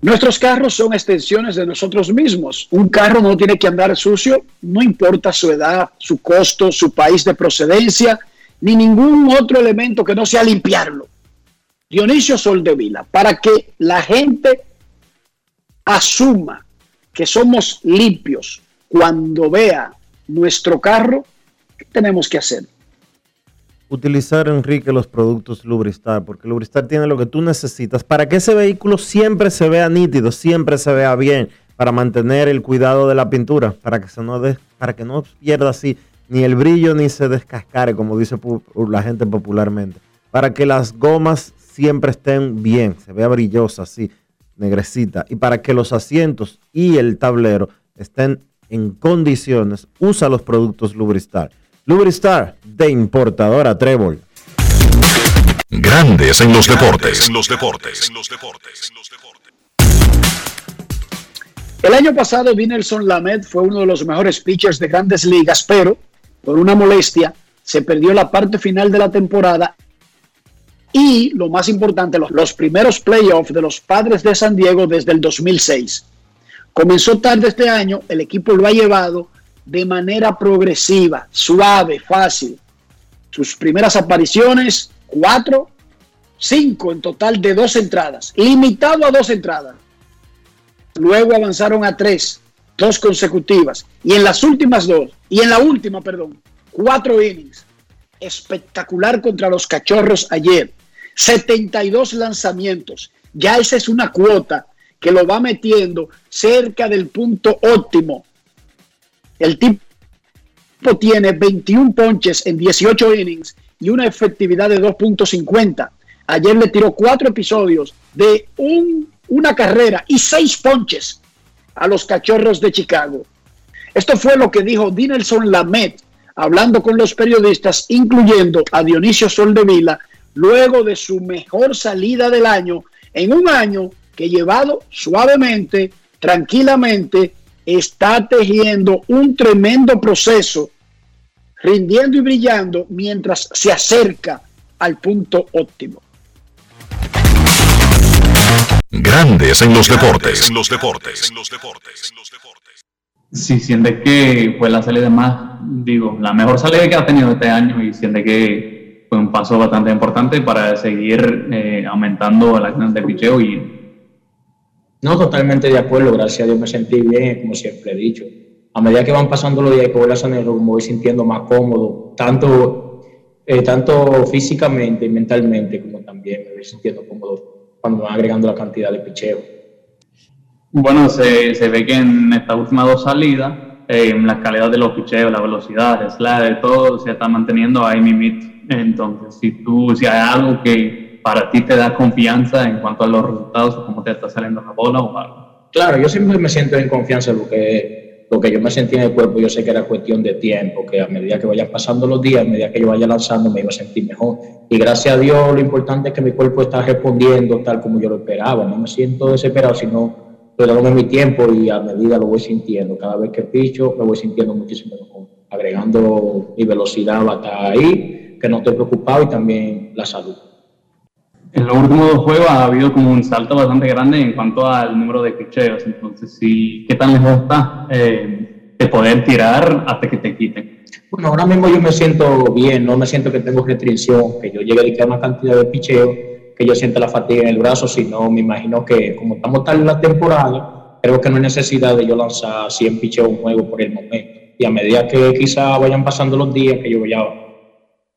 Nuestros carros son extensiones de nosotros mismos. Un carro no tiene que andar sucio, no importa su edad, su costo, su país de procedencia, ni ningún otro elemento que no sea limpiarlo. Dionisio Soldevila, para que la gente asuma que somos limpios cuando vea nuestro carro, ¿qué tenemos que hacer? Utilizar, Enrique, los productos Lubristar, porque Lubristar tiene lo que tú necesitas para que ese vehículo siempre se vea nítido, siempre se vea bien, para mantener el cuidado de la pintura, para que, se no, para que no pierda así ni el brillo ni se descascare, como dice la gente popularmente, para que las gomas siempre estén bien, se vea brillosa así, negrecita, y para que los asientos y el tablero estén en condiciones, usa los productos Lubristar. Lubristar de importadora Trébol. Grandes en los deportes. En los deportes. En los deportes. El año pasado, Dinelson Lamed fue uno de los mejores pitchers de grandes ligas, pero por una molestia se perdió la parte final de la temporada y, lo más importante, los, los primeros playoffs de los padres de San Diego desde el 2006. Comenzó tarde este año, el equipo lo ha llevado de manera progresiva, suave, fácil. Sus primeras apariciones, cuatro, cinco en total de dos entradas, limitado a dos entradas. Luego avanzaron a tres, dos consecutivas. Y en las últimas dos, y en la última, perdón, cuatro innings. Espectacular contra los cachorros ayer. 72 lanzamientos. Ya esa es una cuota que lo va metiendo cerca del punto óptimo. El tipo tiene 21 ponches en 18 innings y una efectividad de 2.50. Ayer le tiró cuatro episodios de un, una carrera y seis ponches a los cachorros de Chicago. Esto fue lo que dijo Dinelson Lamet hablando con los periodistas, incluyendo a Dionisio Soldevila, luego de su mejor salida del año, en un año que llevado suavemente tranquilamente está tejiendo un tremendo proceso, rindiendo y brillando mientras se acerca al punto óptimo. Grandes en los deportes. En los deportes. En los deportes. Sí, siente que fue la salida más, digo, la mejor salida que ha tenido este año y siente que fue un paso bastante importante para seguir eh, aumentando la cantidad de picheo y no, totalmente de acuerdo. Gracias a Dios me sentí bien, como siempre he dicho. A medida que van pasando los días y que voy a me voy sintiendo más cómodo, tanto, eh, tanto físicamente y mentalmente, como también me voy sintiendo cómodo cuando van agregando la cantidad de picheo. Bueno, se, se ve que en estas últimas dos salidas, eh, la calidad de los picheos, la velocidad, el slide, todo se está manteniendo ahí mi Entonces, si tú, si hay algo que para ti te da confianza en cuanto a los resultados o cómo te está saliendo la bola o algo? Claro, yo siempre me siento en confianza lo que, lo que yo me sentí en el cuerpo. Yo sé que era cuestión de tiempo, que a medida que vayan pasando los días, a medida que yo vaya lanzando, me iba a sentir mejor. Y gracias a Dios, lo importante es que mi cuerpo está respondiendo tal como yo lo esperaba. No me siento desesperado, sino dándome mi tiempo y a medida lo voy sintiendo. Cada vez que picho, me voy sintiendo muchísimo mejor. Agregando mi velocidad va ahí, que no estoy preocupado y también la salud. En los últimos dos juegos ha habido como un salto bastante grande en cuanto al número de picheos. Entonces, sí, ¿qué tan lejos está eh, de poder tirar hasta que te quiten? Bueno, ahora mismo yo me siento bien, no me siento que tengo restricción, que yo llegue a una cantidad de picheos, que yo sienta la fatiga en el brazo, sino me imagino que como estamos tal en la temporada, creo que no hay necesidad de yo lanzar 100 picheos un juego por el momento. Y a medida que quizá vayan pasando los días, que yo vaya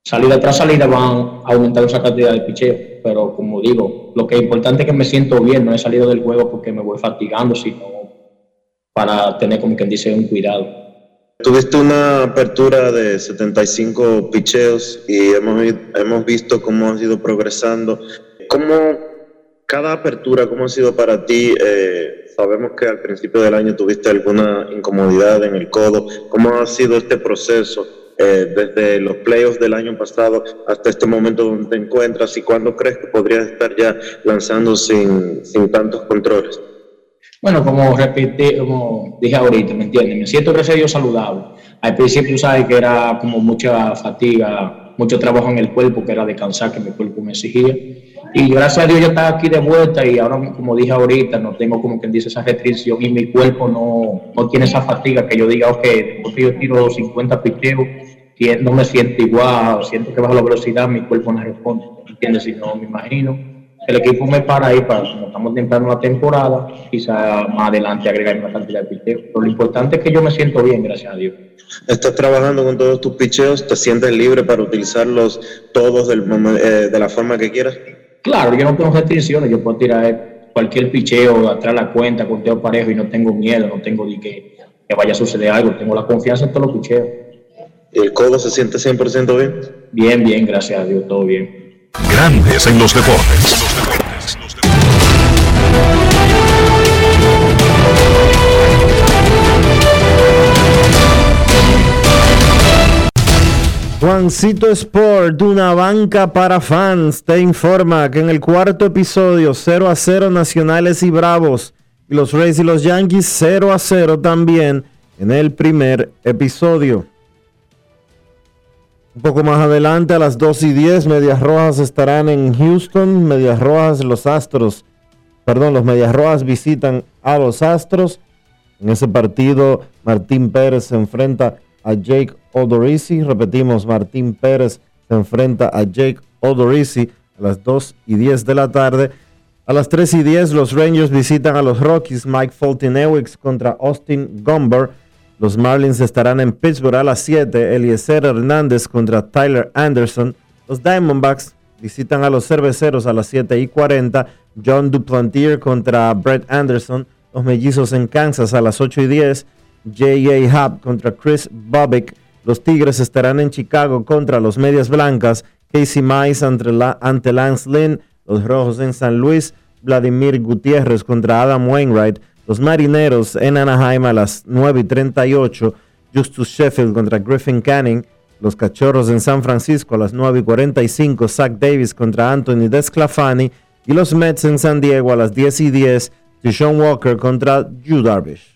salida tras salida van a aumentar esa cantidad de picheo. Pero como digo, lo que es importante es que me siento bien, no he salido del juego porque me voy fatigando, sino para tener como quien dice un cuidado. Tuviste una apertura de 75 picheos y hemos, hemos visto cómo has ido progresando. ¿Cómo cada apertura, cómo ha sido para ti? Eh, sabemos que al principio del año tuviste alguna incomodidad en el codo. ¿Cómo ha sido este proceso? Eh, desde los playoffs del año pasado hasta este momento donde te encuentras y cuándo crees que podrías estar ya lanzando sin, sin tantos controles? Bueno, como repetí, como dije ahorita, ¿me entiendes? Me siento gracias saludable. Al principio, sabes que era como mucha fatiga, mucho trabajo en el cuerpo, que era descansar, que mi cuerpo me exigía. Y gracias a Dios ya está aquí de vuelta y ahora, como dije ahorita, no tengo como quien dice esa restricción y mi cuerpo no, no tiene esa fatiga que yo diga, ok, porque yo tiro 50 piqueos, no me siento igual, siento que bajo la velocidad, mi cuerpo no responde, ¿entiendes? Si no, me imagino. El equipo me para ahí para, como estamos temprano la temporada, quizá más adelante agregar una cantidad de picheos. Pero lo importante es que yo me siento bien, gracias a Dios. Estás trabajando con todos tus picheos, te sientes libre para utilizarlos todos eh, de la forma que quieras. Claro, yo no tengo restricciones, yo puedo tirar cualquier picheo atrás la cuenta, conteo parejo y no tengo miedo, no tengo ni que, que vaya a suceder algo, tengo la confianza en todos los picheos. ¿Y el codo se siente 100% bien? Bien, bien, gracias a Dios, todo bien. Grandes en los deportes. Juancito Sport, una banca para fans, te informa que en el cuarto episodio 0 a 0 Nacionales y Bravos y los Rays y los Yankees 0 a 0 también en el primer episodio. Un poco más adelante, a las 2 y 10, Medias Rojas estarán en Houston. Medias Rojas, los Astros, perdón, los Medias Rojas visitan a los Astros. En ese partido, Martín Pérez se enfrenta a Jake Odorizzi. Repetimos, Martín Pérez se enfrenta a Jake Odorizzi a las 2 y 10 de la tarde. A las 3 y 10 los Rangers visitan a los Rockies. Mike Fulton contra Austin Gomber. Los Marlins estarán en Pittsburgh a las 7. Eliezer Hernández contra Tyler Anderson. Los Diamondbacks visitan a los Cerveceros a las 7 y 40. John Duplantier contra Brett Anderson. Los Mellizos en Kansas a las 8 y 10. J.A. Hub contra Chris Bobbick. Los Tigres estarán en Chicago contra los Medias Blancas. Casey Mize ante, Lance Lynn. Los Rojos en San Luis. Vladimir Gutiérrez contra Adam Wainwright. Los Marineros en Anaheim a las 9 y 38. Justus Sheffield contra Griffin Canning. Los Cachorros en San Francisco a las 9 y 45. Zach Davis contra Anthony Desclafani. Y los Mets en San Diego a las 10 y 10. Sean Walker contra Yu Darvish.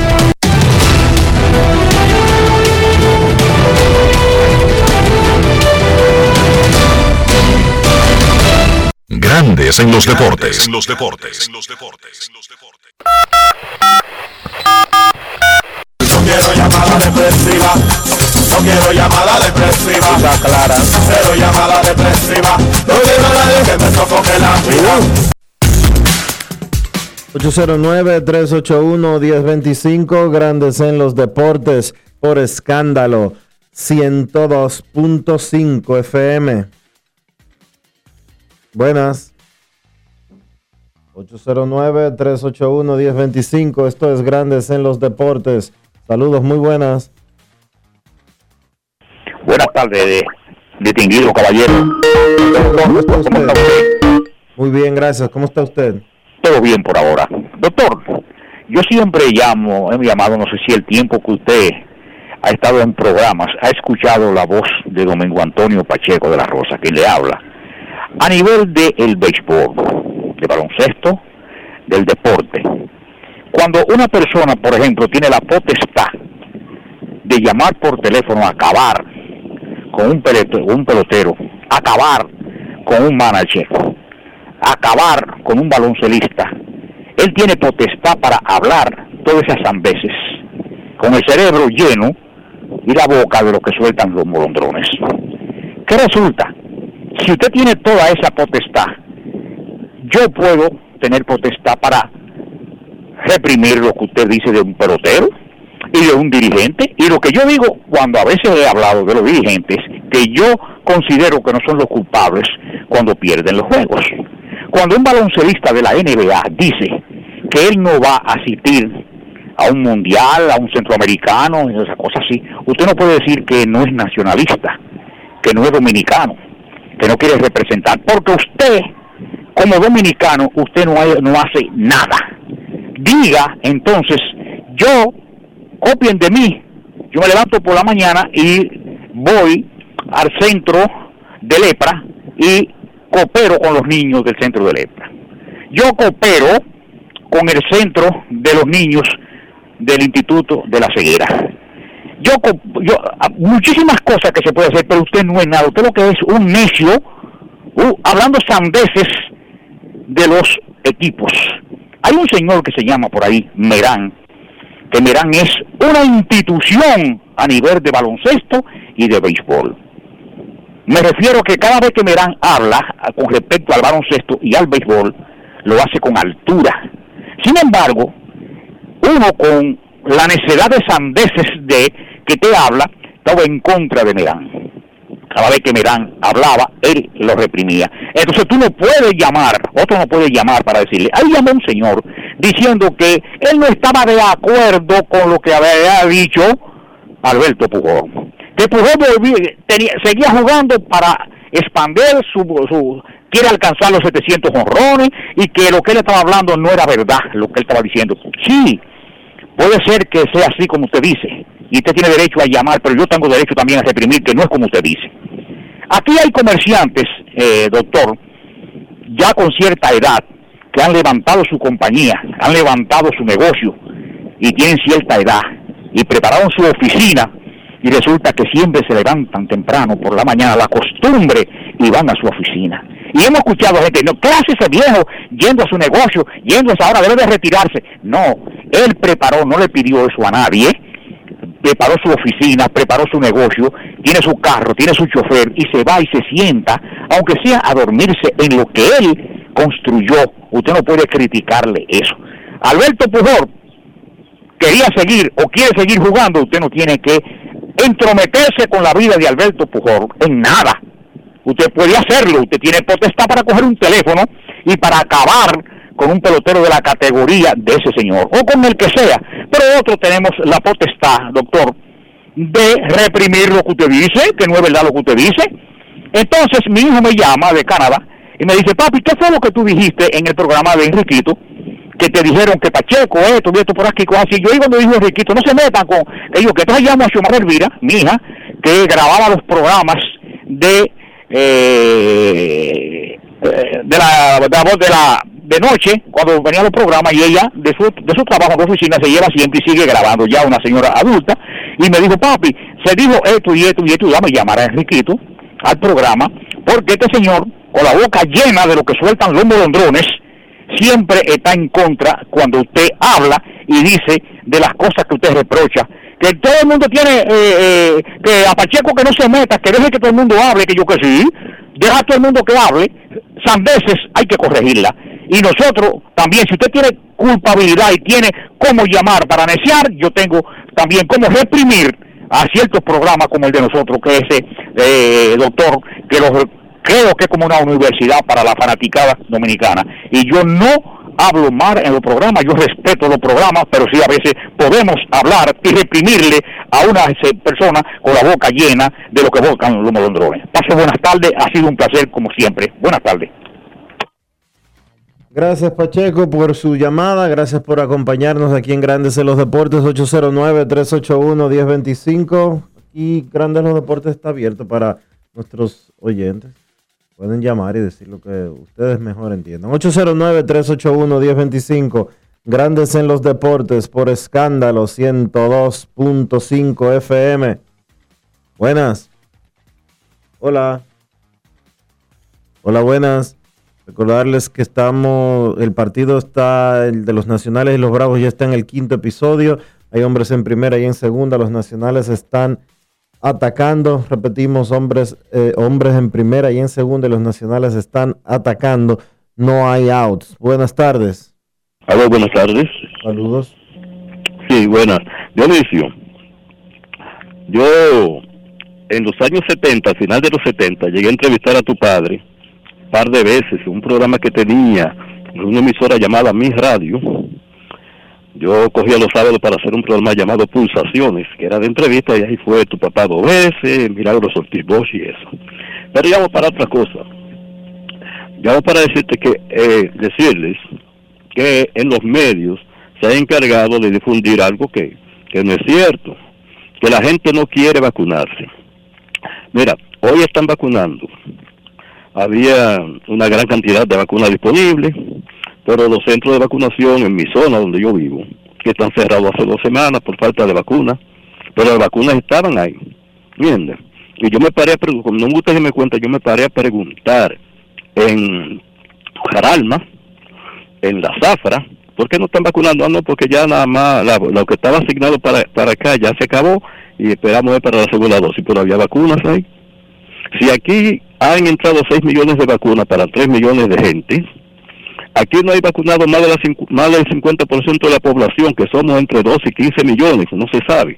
Grandes en los deportes. En los deportes. En los deportes. No quiero llamada depresiva. No quiero llamada depresiva. clara. Cero llamada depresiva. No quiero a nadie que me sofoque la vida. 809-381-1025, Grandes en los Deportes, por escándalo, 102.5 FM. Buenas. 809-381-1025. Esto es Grandes en los Deportes. Saludos, muy buenas. Buenas tardes, distinguido caballero. ¿Cómo está usted? Muy bien, gracias. ¿Cómo está usted? Todo bien por ahora. Doctor, yo siempre llamo, he llamado, no sé si el tiempo que usted ha estado en programas, ha escuchado la voz de Domingo Antonio Pacheco de la Rosa, que le habla a nivel del el béisbol, de baloncesto, del deporte, cuando una persona, por ejemplo, tiene la potestad de llamar por teléfono a acabar con un, pelotero, acabar con un manager, acabar con un baloncelista, él tiene potestad para hablar todas esas veces, con el cerebro lleno y la boca de lo que sueltan los molondrones. ¿Qué resulta? Si usted tiene toda esa potestad, yo puedo tener potestad para reprimir lo que usted dice de un pelotero y de un dirigente. Y lo que yo digo cuando a veces he hablado de los dirigentes, que yo considero que no son los culpables cuando pierden los juegos. Cuando un baloncelista de la NBA dice que él no va a asistir a un mundial, a un centroamericano, esas cosas así, usted no puede decir que no es nacionalista, que no es dominicano que no quiere representar, porque usted, como dominicano, usted no, no hace nada. Diga entonces, yo, copien de mí, yo me levanto por la mañana y voy al centro de lepra y coopero con los niños del centro de lepra. Yo coopero con el centro de los niños del Instituto de la Ceguera yo, yo, ah, muchísimas cosas que se puede hacer, pero usted no es nada. Usted lo que es un necio, hablando sandeces de los equipos. Hay un señor que se llama por ahí Merán, que Merán es una institución a nivel de baloncesto y de béisbol. Me refiero que cada vez que Merán habla con respecto al baloncesto y al béisbol, lo hace con altura. Sin embargo, uno con la necesidad de sandeces de que te habla estaba en contra de Merán. Cada vez que Merán hablaba, él lo reprimía. Entonces tú no puedes llamar, otro no puede llamar para decirle, ahí llamó un señor diciendo que él no estaba de acuerdo con lo que había dicho Alberto Pujol. Que Pujol seguía jugando para expandir su, su, quiere alcanzar los 700 honrones y que lo que él estaba hablando no era verdad, lo que él estaba diciendo. Sí, puede ser que sea así como usted dice, y usted tiene derecho a llamar, pero yo tengo derecho también a reprimir, que no es como usted dice. Aquí hay comerciantes, eh, doctor, ya con cierta edad, que han levantado su compañía, han levantado su negocio y tienen cierta edad y prepararon su oficina y resulta que siempre se levantan temprano por la mañana, la costumbre, y van a su oficina. Y hemos escuchado gente, no, ¿qué hace ese viejo yendo a su negocio, yendo a esa hora, debe de retirarse? No, él preparó, no le pidió eso a nadie, preparó su oficina, preparó su negocio, tiene su carro, tiene su chofer y se va y se sienta, aunque sea a dormirse en lo que él construyó. Usted no puede criticarle eso. Alberto Pujol quería seguir o quiere seguir jugando, usted no tiene que entrometerse con la vida de Alberto Pujol en nada. Usted puede hacerlo, usted tiene potestad para coger un teléfono y para acabar con un pelotero de la categoría de ese señor, o con el que sea. Pero nosotros tenemos la potestad, doctor, de reprimir lo que usted dice, que no es verdad lo que usted dice. Entonces mi hijo me llama de Canadá y me dice, papi, ¿qué fue lo que tú dijiste en el programa de Enriquito? Que te dijeron que Pacheco, esto, esto por aquí, cosas así. Yo cuando dijo Enriquito, no se metan con ellos, que entonces llamo a Xiomara Elvira, mi hija, que grababa los programas de eh, de la de la voz de la de noche cuando venían los programas y ella de su, de su trabajo de oficina se lleva siempre y sigue grabando ya una señora adulta y me dijo papi se dijo esto y esto y esto y me llamar a Enriquito al programa porque este señor con la boca llena de lo que sueltan los molondrones siempre está en contra cuando usted habla y dice de las cosas que usted reprocha. Que todo el mundo tiene eh, eh, que a Pacheco que no se meta que deje que todo el mundo hable que yo que sí. Deja a todo el mundo que hable sandeces hay que corregirla. Y nosotros también, si usted tiene culpabilidad y tiene cómo llamar para neciar, yo tengo también cómo reprimir a ciertos programas como el de nosotros, que ese eh, doctor, que lo, creo que es como una universidad para la fanaticada dominicana. Y yo no hablo mal en los programas, yo respeto los programas, pero sí a veces podemos hablar y reprimirle a una persona con la boca llena de lo que buscan los molondrones. Pase buenas tardes, ha sido un placer como siempre. Buenas tardes. Gracias Pacheco por su llamada, gracias por acompañarnos aquí en Grandes en los Deportes 809-381-1025 y Grandes en los Deportes está abierto para nuestros oyentes. Pueden llamar y decir lo que ustedes mejor entiendan. 809-381-1025 Grandes en los Deportes por escándalo 102.5 FM. Buenas. Hola. Hola, buenas. Recordarles que estamos, el partido está, el de los Nacionales y los Bravos ya está en el quinto episodio. Hay hombres en primera y en segunda. Los Nacionales están atacando. Repetimos, hombres, eh, hombres en primera y en segunda. Y los Nacionales están atacando. No hay outs. Buenas tardes. Hola, buenas tardes. Saludos. Sí, buenas. Dionisio, yo en los años 70, al final de los 70, llegué a entrevistar a tu padre par de veces, un programa que tenía una emisora llamada Mi Radio. Yo cogía los sábados para hacer un programa llamado Pulsaciones, que era de entrevista, y ahí fue tu papá dos veces, Milagros Ortiz Bosch y eso. Pero llamo para otra cosa. Llamo para decirte que, eh, decirles que en los medios se ha encargado de difundir algo que, que no es cierto, que la gente no quiere vacunarse. Mira, hoy están vacunando había una gran cantidad de vacunas disponibles, pero los centros de vacunación en mi zona donde yo vivo, que están cerrados hace dos semanas por falta de vacunas, pero las vacunas estaban ahí, ¿entiendes? Y yo me paré a preguntar, no me gusta que me cuenta, yo me paré a preguntar en Jaralma, en la Zafra, ¿por qué no están vacunando? Ah, no, porque ya nada más lo que estaba asignado para, para acá ya se acabó y esperamos para la segunda dosis, pero había vacunas ahí. Si aquí han entrado 6 millones de vacunas para 3 millones de gente, aquí no hay vacunado más, de la, más del 50% de la población, que somos entre 12 y 15 millones, no se sabe,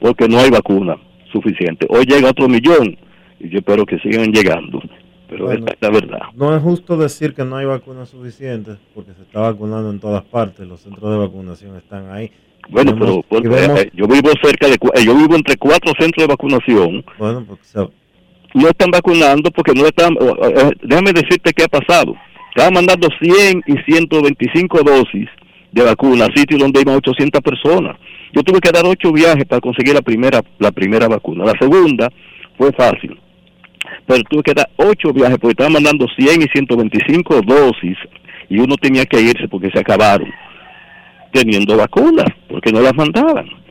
porque no hay vacuna suficiente. Hoy llega otro millón y yo espero que sigan llegando. Pero esta es la verdad. No es justo decir que no hay vacunas suficientes, porque se está vacunando en todas partes, los centros de vacunación están ahí. Bueno, pero eh, yo vivo cerca de, eh, yo vivo entre cuatro centros de vacunación. Bueno, porque no están vacunando porque no están, eh, déjame decirte qué ha pasado. Estaban mandando 100 y 125 dosis de vacuna a sitios donde iban 800 personas. Yo tuve que dar ocho viajes para conseguir la primera, la primera vacuna. La segunda fue fácil, pero tuve que dar ocho viajes porque estaban mandando 100 y 125 dosis y uno tenía que irse porque se acabaron teniendo vacunas, porque no las mandaban.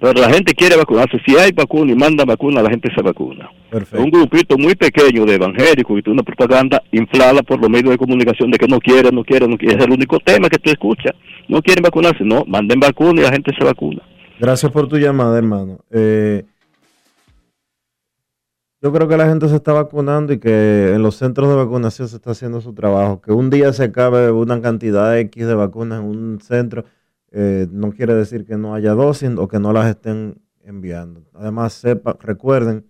Pero la gente quiere vacunarse. Si hay vacuna y manda vacuna, la gente se vacuna. Un grupito muy pequeño de evangélicos y una propaganda inflada por los medios de comunicación de que no quieren, no quieren, no quieren. Es el único tema que tú escuchas. No quieren vacunarse, no, manden vacuna y la gente se vacuna. Gracias por tu llamada, hermano. Eh, yo creo que la gente se está vacunando y que en los centros de vacunación se está haciendo su trabajo. Que un día se acabe una cantidad X de vacunas en un centro eh, no quiere decir que no haya dosis o que no las estén enviando. Además, sepa, recuerden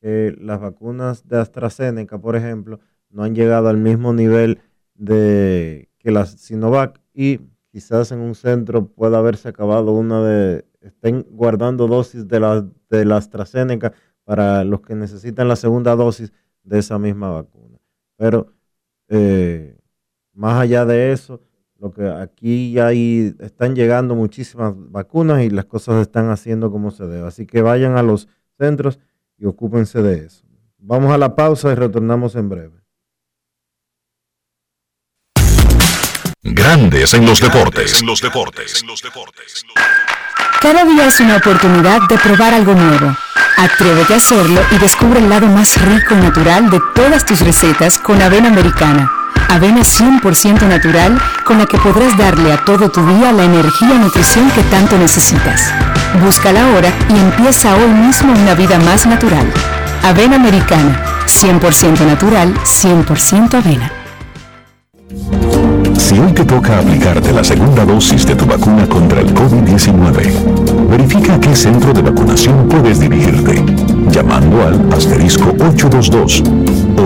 que las vacunas de AstraZeneca, por ejemplo, no han llegado al mismo nivel de que la Sinovac y quizás en un centro pueda haberse acabado una de, estén guardando dosis de la, de AstraZeneca para los que necesitan la segunda dosis de esa misma vacuna. Pero eh, más allá de eso, lo que aquí ya hay, están llegando muchísimas vacunas y las cosas se están haciendo como se debe. Así que vayan a los centros y ocúpense de eso. Vamos a la pausa y retornamos en breve. Grandes en los deportes. En los deportes. Cada día es una oportunidad de probar algo nuevo. Atrévete a hacerlo y descubre el lado más rico y natural de todas tus recetas con avena americana. Avena 100% natural con la que podrás darle a todo tu día la energía y nutrición que tanto necesitas. Búscala ahora y empieza hoy mismo una vida más natural. Avena americana, 100% natural, 100% avena. Si hoy te toca aplicarte la segunda dosis de tu vacuna contra el COVID-19, verifica a qué centro de vacunación puedes dirigirte, llamando al asterisco 822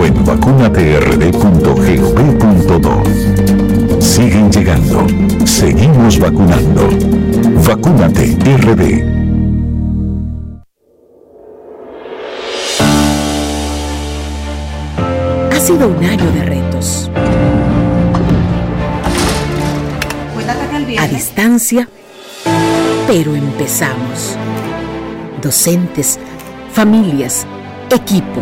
en vacunatrd.gov.do. Siguen llegando, seguimos vacunando. Vacúnate RD. Ha sido un año de retos. A distancia, pero empezamos. Docentes, familias, equipo.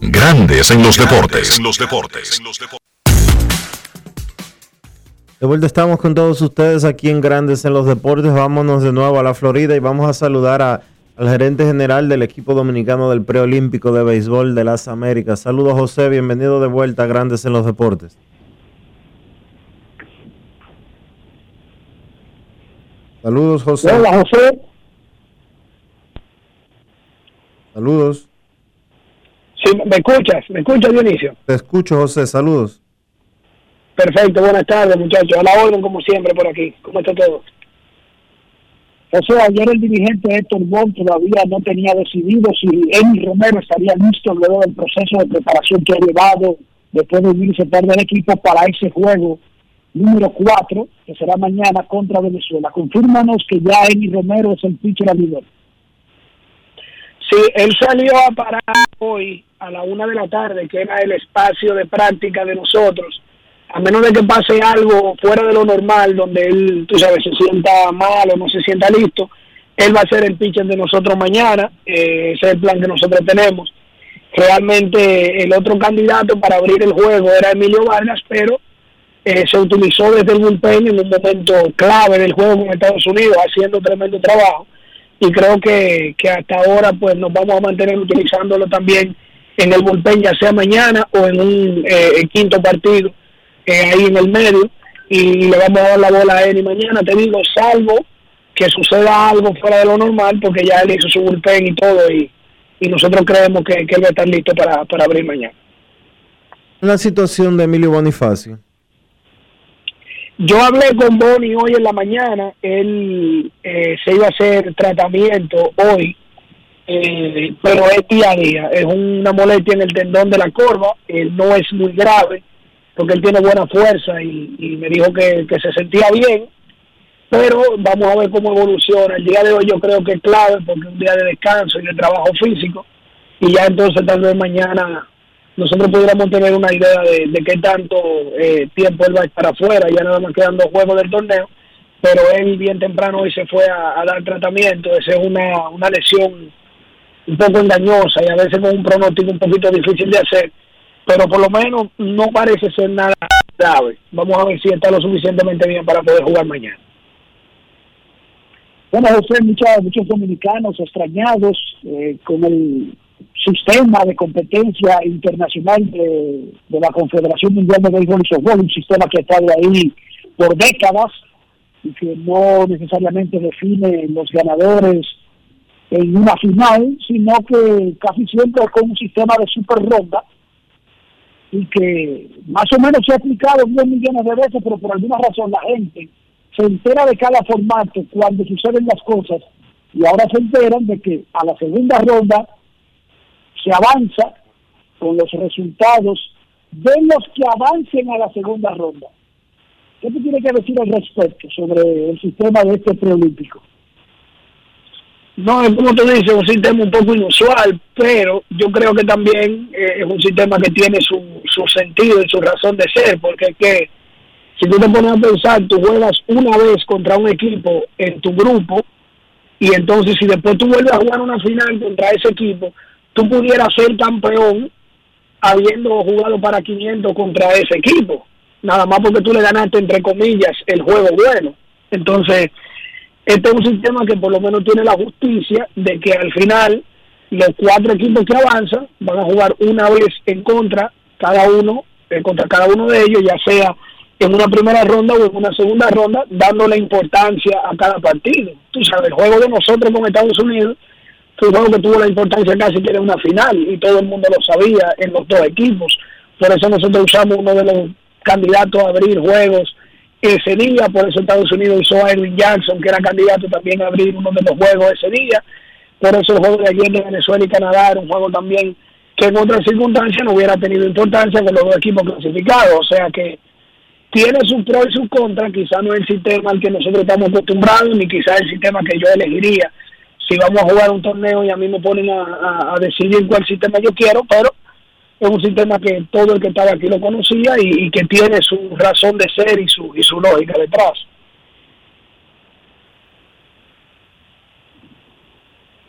Grandes en los deportes. En los deportes. De vuelta estamos con todos ustedes aquí en Grandes en los Deportes. Vámonos de nuevo a la Florida y vamos a saludar a, al gerente general del equipo dominicano del preolímpico de béisbol de las Américas. Saludos José, bienvenido de vuelta a Grandes en los Deportes. Saludos José. Hola José. Saludos. Sí, ¿Me escuchas? ¿Me escuchas Dionisio? Te escucho José, saludos. Perfecto, buenas tardes muchachos. A la orden como siempre por aquí. ¿Cómo está todo? José, ayer el dirigente Héctor Bon todavía no tenía decidido si Emi Romero estaría listo luego del proceso de preparación que ha llevado después de unirse tarde del equipo para ese juego número 4, que será mañana contra Venezuela. Confírmanos que ya Emi Romero es el pitcher abridor. Sí, él salió a parar hoy a la una de la tarde, que era el espacio de práctica de nosotros. A menos de que pase algo fuera de lo normal, donde él, tú sabes, se sienta mal o no se sienta listo, él va a ser el pitcher de nosotros mañana. Eh, ese es el plan que nosotros tenemos. Realmente el otro candidato para abrir el juego era Emilio Vargas, pero eh, se utilizó desde el bullpen en un momento clave del juego con Estados Unidos, haciendo tremendo trabajo. Y creo que, que hasta ahora pues nos vamos a mantener utilizándolo también en el bullpen, ya sea mañana o en un eh, quinto partido eh, ahí en el medio. Y le vamos a dar la bola a él y mañana, te digo, salvo que suceda algo fuera de lo normal, porque ya él hizo su bullpen y todo, y, y nosotros creemos que, que él va a estar listo para, para abrir mañana. La situación de Emilio Bonifacio. Yo hablé con Bonnie hoy en la mañana, él eh, se iba a hacer tratamiento hoy, eh, pero es día a día, es una molestia en el tendón de la corva, eh, no es muy grave, porque él tiene buena fuerza y, me dijo que, que, se sentía bien, pero vamos a ver cómo evoluciona. El día de hoy yo creo que es clave porque es un día de descanso y de trabajo físico, y ya entonces tal vez mañana nosotros pudiéramos tener una idea de, de qué tanto eh, tiempo él va a estar afuera, ya nada más quedan dos juegos del torneo, pero él bien temprano hoy se fue a, a dar tratamiento, esa es una, una lesión un poco engañosa y a veces con un pronóstico un poquito difícil de hacer, pero por lo menos no parece ser nada grave. Vamos a ver si está lo suficientemente bien para poder jugar mañana. Bueno, José, muchos, muchos dominicanos extrañados eh, con el sistema de competencia internacional de, de la Confederación Mundial de Béisbol y Softball, un sistema que ha estado ahí por décadas y que no necesariamente define los ganadores en una final, sino que casi siempre es con un sistema de super ronda y que más o menos se ha aplicado 10 millones de veces, pero por alguna razón la gente se entera de cada formato cuando suceden las cosas y ahora se enteran de que a la segunda ronda se avanza con los resultados de los que avancen a la segunda ronda. ¿Qué te tiene que decir al respecto sobre el sistema de este preolímpico? No, es como tú dices, un sistema un poco inusual, pero yo creo que también eh, es un sistema que tiene su, su sentido y su razón de ser, porque es que si tú te pones a pensar, tú juegas una vez contra un equipo en tu grupo, y entonces si después tú vuelves a jugar una final contra ese equipo, tú pudieras ser campeón habiendo jugado para 500 contra ese equipo, nada más porque tú le ganaste, entre comillas, el juego bueno. Entonces, este es un sistema que por lo menos tiene la justicia de que al final los cuatro equipos que avanzan van a jugar una vez en contra cada uno, eh, contra cada uno de ellos, ya sea en una primera ronda o en una segunda ronda, dándole importancia a cada partido. Tú sabes, el juego de nosotros con Estados Unidos fue un juego que tuvo la importancia casi que era una final y todo el mundo lo sabía en los dos equipos. Por eso nosotros usamos uno de los candidatos a abrir juegos ese día, por eso Estados Unidos usó a Edwin Jackson, que era candidato también a abrir uno de los juegos ese día, por eso el juego de ayer de Venezuela y Canadá era un juego también que en otras circunstancias no hubiera tenido importancia con los dos equipos clasificados, o sea que tiene sus pros y sus contras, quizás no es el sistema al que nosotros estamos acostumbrados, ni quizás el sistema que yo elegiría. Si vamos a jugar un torneo y a mí me ponen a, a decidir cuál sistema yo quiero, pero es un sistema que todo el que estaba aquí lo conocía y, que tiene su razón de ser y su, y su lógica detrás.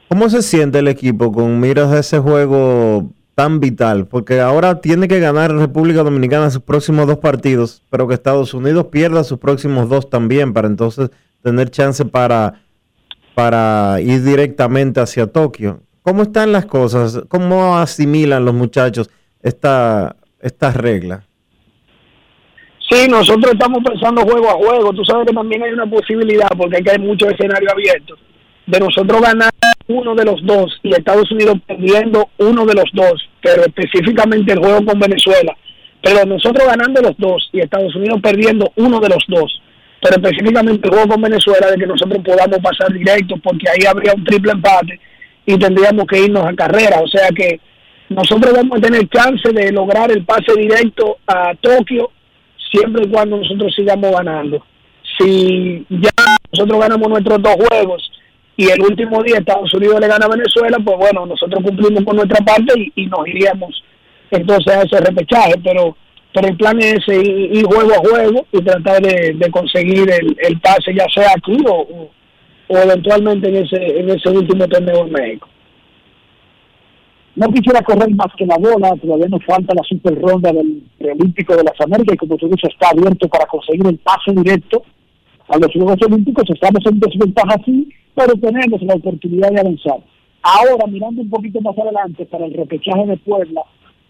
¿Cómo se siente el equipo con miras a ese juego tan vital? Porque ahora tiene que ganar República Dominicana sus próximos dos partidos, pero que Estados Unidos pierda sus próximos dos también, para entonces tener chance para, para ir directamente hacia Tokio. ¿Cómo están las cosas? ¿Cómo asimilan los muchachos esta, esta regla? Sí, nosotros estamos pensando juego a juego. Tú sabes que también hay una posibilidad, porque hay que hay muchos escenarios abiertos, de nosotros ganar uno de los dos y Estados Unidos perdiendo uno de los dos, pero específicamente el juego con Venezuela. Pero nosotros ganando los dos y Estados Unidos perdiendo uno de los dos, pero específicamente el juego con Venezuela, de que nosotros podamos pasar directo, porque ahí habría un triple empate y tendríamos que irnos a carrera. O sea que nosotros vamos a tener chance de lograr el pase directo a Tokio siempre y cuando nosotros sigamos ganando. Si ya nosotros ganamos nuestros dos juegos y el último día Estados Unidos le gana a Venezuela, pues bueno, nosotros cumplimos con nuestra parte y, nos iríamos entonces a ese repechaje, pero pero el plan es ir, juego a juego y tratar de, conseguir el, pase ya sea aquí o, o eventualmente en ese en ese último torneo en México. No quisiera correr más que la bola, todavía nos falta la super ronda del Olímpico de las Américas y como tú dices está abierto para conseguir el paso directo a los Juegos Olímpicos. Estamos en desventaja sí, pero tenemos la oportunidad de avanzar. Ahora, mirando un poquito más adelante para el repechaje de Puebla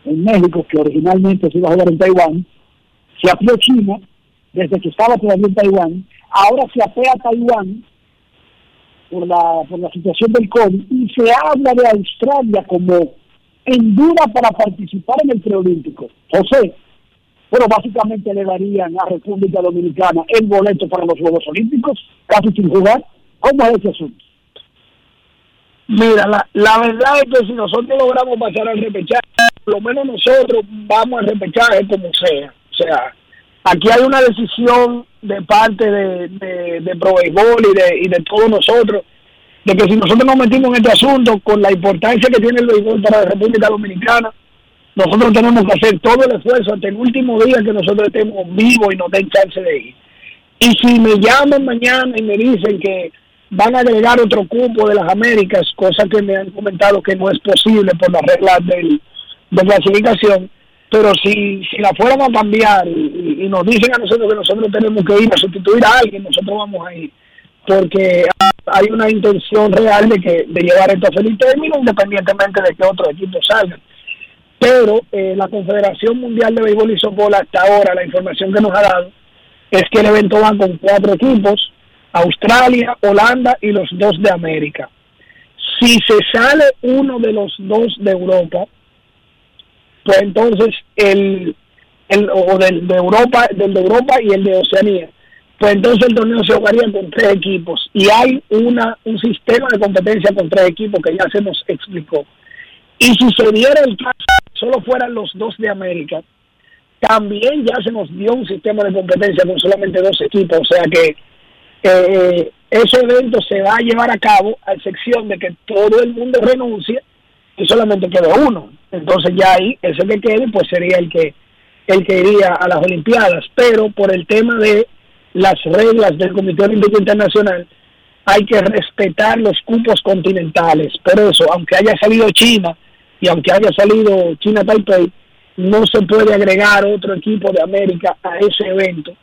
en México, que originalmente se iba a jugar en Taiwán, se apió China desde que estaba todavía en Taiwán, ahora se apea Taiwán por la, por la situación del COVID y se habla de Australia como en duda para participar en el preolímpico. José, pero básicamente le darían a República Dominicana el boleto para los Juegos Olímpicos, casi sin jugar. ¿Cómo es ese asunto? Mira, la, la verdad es que si nosotros logramos pasar al repechaje, por lo menos nosotros vamos al repechaje como sea. O sea, aquí hay una decisión de parte de, de, de Pro y de, y de todos nosotros, de que si nosotros nos metimos en este asunto con la importancia que tiene el béisbol para la República Dominicana, nosotros tenemos que hacer todo el esfuerzo hasta el último día que nosotros estemos vivos y nos den chance de ir. Y si me llaman mañana y me dicen que van a agregar otro cupo de las Américas, cosa que me han comentado que no es posible por las reglas del, de clasificación, pero si, si la fueran a cambiar y, nos dicen a nosotros que nosotros tenemos que ir a sustituir a alguien, nosotros vamos a ir. Porque hay una intención real de que de llevar esto a feliz término, independientemente de que otros equipos salgan. Pero eh, la Confederación Mundial de Béisbol y Softball hasta ahora, la información que nos ha dado, es que el evento va con cuatro equipos, Australia, Holanda y los dos de América. Si se sale uno de los dos de Europa, pues entonces el, el o del de Europa, del de Europa y el de Oceanía, pues entonces el torneo se jugaría con tres equipos y hay una un sistema de competencia con tres equipos que ya se nos explicó. Y si se diera el caso, solo fueran los dos de América, también ya se nos dio un sistema de competencia con solamente dos equipos, o sea que eh, ese evento se va a llevar a cabo a excepción de que todo el mundo renuncie y solamente quede uno. Entonces ya ahí ese que quede pues sería el que el que iría a las Olimpiadas, pero por el tema de las reglas del Comité Olímpico Internacional, hay que respetar los cupos continentales. Por eso, aunque haya salido China y aunque haya salido China Taipei, no se puede agregar otro equipo de América a ese evento,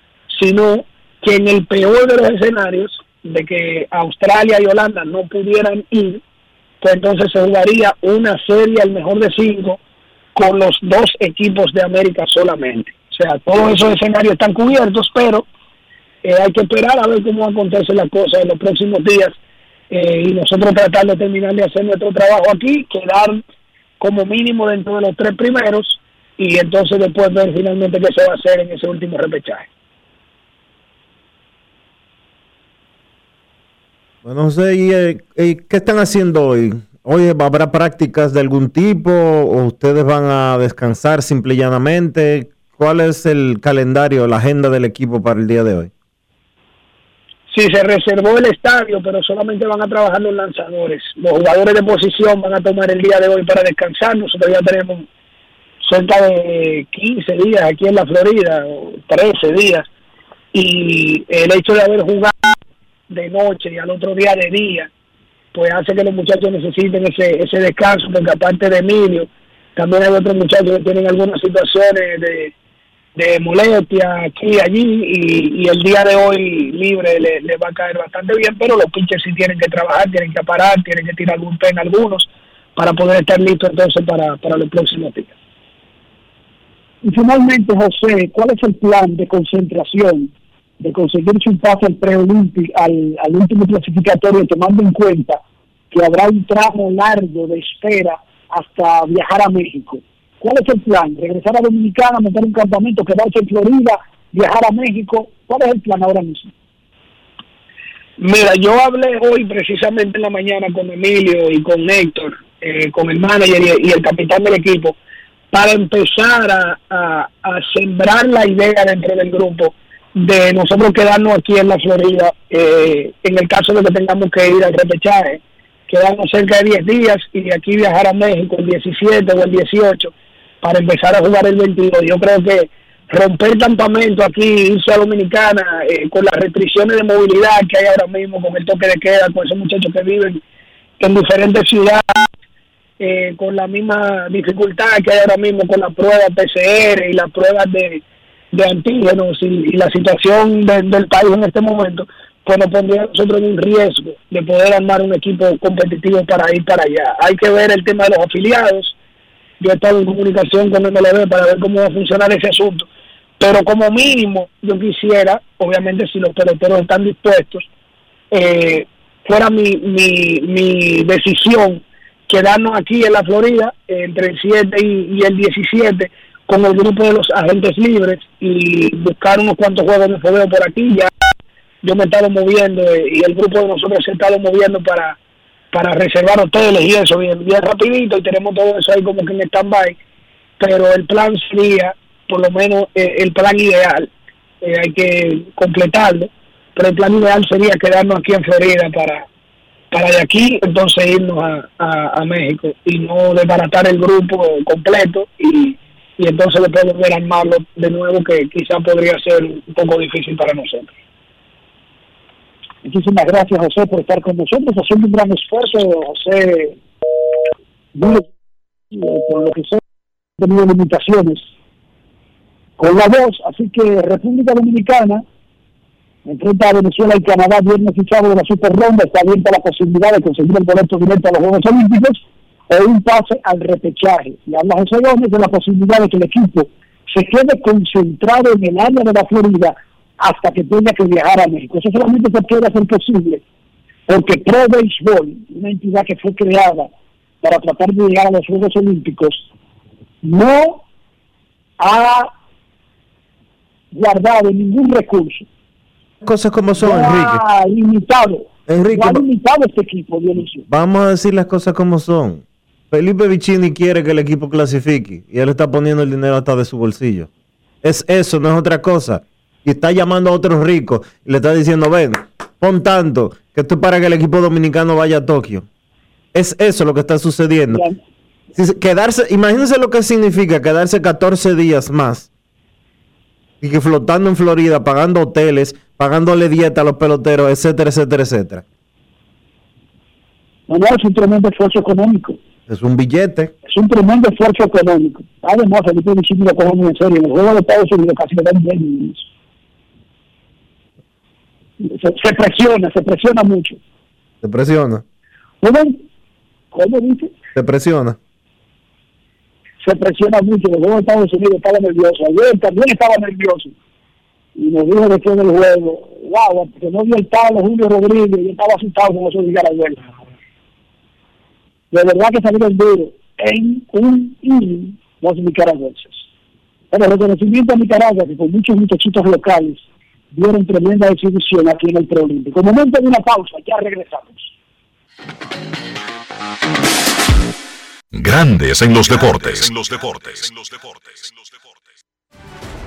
sino que en el peor de los escenarios, de que Australia y Holanda no pudieran ir, pues entonces se jugaría una serie al mejor de cinco con los dos equipos de América solamente. O sea, todos esos escenarios están cubiertos, pero eh, hay que esperar a ver cómo acontecen las cosas en los próximos días eh, y nosotros tratar de terminar de hacer nuestro trabajo aquí, quedar como mínimo dentro de los tres primeros y entonces después ver finalmente qué se va a hacer en ese último repechaje. Bueno, José, ¿y, eh, qué están haciendo hoy? ¿Hoy habrá prácticas de algún tipo o ustedes van a descansar simple y llanamente? ¿Cuál es el calendario, la agenda del equipo para el día de hoy? Sí, se reservó el estadio, pero solamente van a trabajar los lanzadores. Los jugadores de posición van a tomar el día de hoy para descansar. Nosotros ya tenemos cerca de 15 días aquí en la Florida, 13 días. Y el hecho de haber jugado de noche y al otro día de día, pues hace que los muchachos necesiten ese, ese descanso, porque aparte de Emilio, también hay otros muchachos que tienen algunas situaciones de de molestia aquí y allí y, el día de hoy libre le, va a caer bastante bien, pero los pitchers sí tienen que trabajar, tienen que parar, tienen que tirar algún pen algunos para poder estar listos entonces para, para los próximos días. Y finalmente, José, ¿cuál es el plan de concentración de conseguir un pase al preolímpico, al, último clasificatorio, tomando en cuenta que habrá un tramo largo de espera hasta viajar a México? ¿Cuál es el plan? ¿Regresar a Dominicana, meter un campamento, quedarse en Florida, viajar a México? ¿Cuál es el plan ahora mismo? Mira, yo hablé hoy precisamente en la mañana con Emilio y con Héctor, eh, con el manager y, el capitán del equipo, para empezar a, sembrar la idea dentro del grupo de nosotros quedarnos aquí en la Florida, eh, en el caso de que tengamos que ir al repechaje, quedarnos cerca de 10 días y de aquí viajar a México el 17 o el 18 para empezar a jugar el 22. Yo creo que romper campamento aquí, irse a Dominicana, eh, con las restricciones de movilidad que hay ahora mismo, con el toque de queda, con esos muchachos que viven en diferentes ciudades, eh, con la misma dificultad que hay ahora mismo con las pruebas PCR y las pruebas de, de antígenos y, la situación del país en este momento, pues nos pondría nosotros en un riesgo de poder armar un equipo competitivo para ir para allá. Hay que ver el tema de los afiliados, yo he estado en comunicación con MLB para ver cómo va a funcionar ese asunto. Pero como mínimo, yo quisiera, obviamente si los peloteros están dispuestos, eh, fuera mi, mi, mi decisión quedarnos aquí en la Florida entre el 7 y, el 17 con el grupo de los agentes libres y buscar unos cuantos juegos de fodeo por aquí. Ya yo me he estado moviendo eh, y el grupo de nosotros se ha estado moviendo para para reservar hoteles y eso bien, bien rapidito y tenemos todo eso ahí como que en stand-by, pero el plan sería por lo menos eh, el plan ideal, eh, hay que completarlo, pero el plan ideal sería quedarnos aquí en Florida para para de aquí entonces irnos a, a, México y no desbaratar el grupo completo y, y entonces después volver a armarlo de nuevo que quizá podría ser un poco difícil para nosotros. Muchísimas gracias, José, por estar con nosotros, haciendo un gran esfuerzo, José, por lo que sea, tenido limitaciones con la voz, así que República Dominicana enfrenta a Venezuela y Canadá viernes y de la super ronda, está abierta la posibilidad de conseguir el boleto directo a los Juegos Olímpicos o un pase al repechaje. Y habla José Gómez de la posibilidad de que el equipo se quede concentrado en el área de la Florida hasta que tenga que viajar a México. Eso solamente se puede hacer posible porque Pro Baseball, una entidad que fue creada para tratar de llegar a los Juegos Olímpicos, no ha guardado ningún recurso. Cosas como son, no Enrique. Ha limitado. Enrique, no ha limitado este equipo, Dionisio. Vamos a decir las cosas como son. Felipe Vicini quiere que el equipo clasifique y él está poniendo el dinero hasta de su bolsillo. Es eso, no es otra cosa. Y está llamando a otros ricos y le está diciendo, ven, pon tanto, que esto es para que el equipo dominicano vaya a Tokio. Es eso lo que está sucediendo. Si se- quedarse, imagínense lo que significa quedarse 14 días más y que flotando en Florida, pagando hoteles, pagándole dieta a los peloteros, etcétera, etcétera, etcétera. No, no, es un tremendo esfuerzo económico. Es un billete. Es un tremendo esfuerzo económico. Además, Felipe Vicini lo coge muy en serio. En el juego de Estados Unidos casi le dan bien. Se, se presiona, se presiona mucho. Te presiona, ¿Cómo dice? te presiona. Se presiona mucho. En el juego de Estados Unidos estaba nervioso. Ayer también estaba nervioso. Y nos dijo después del juego, wow, que no vio el palo Julio Rodríguez y estaba asustado con eso de Nicaragua. De verdad que salieron duros en un inning los nicaragüenses. Pero reconocimiento a Nicaragua, que con muchos muchachitos locales dieron tremenda exhibición aquí en el preolímpico. Momento de una pausa, ya regresamos. Grandes en los deportes.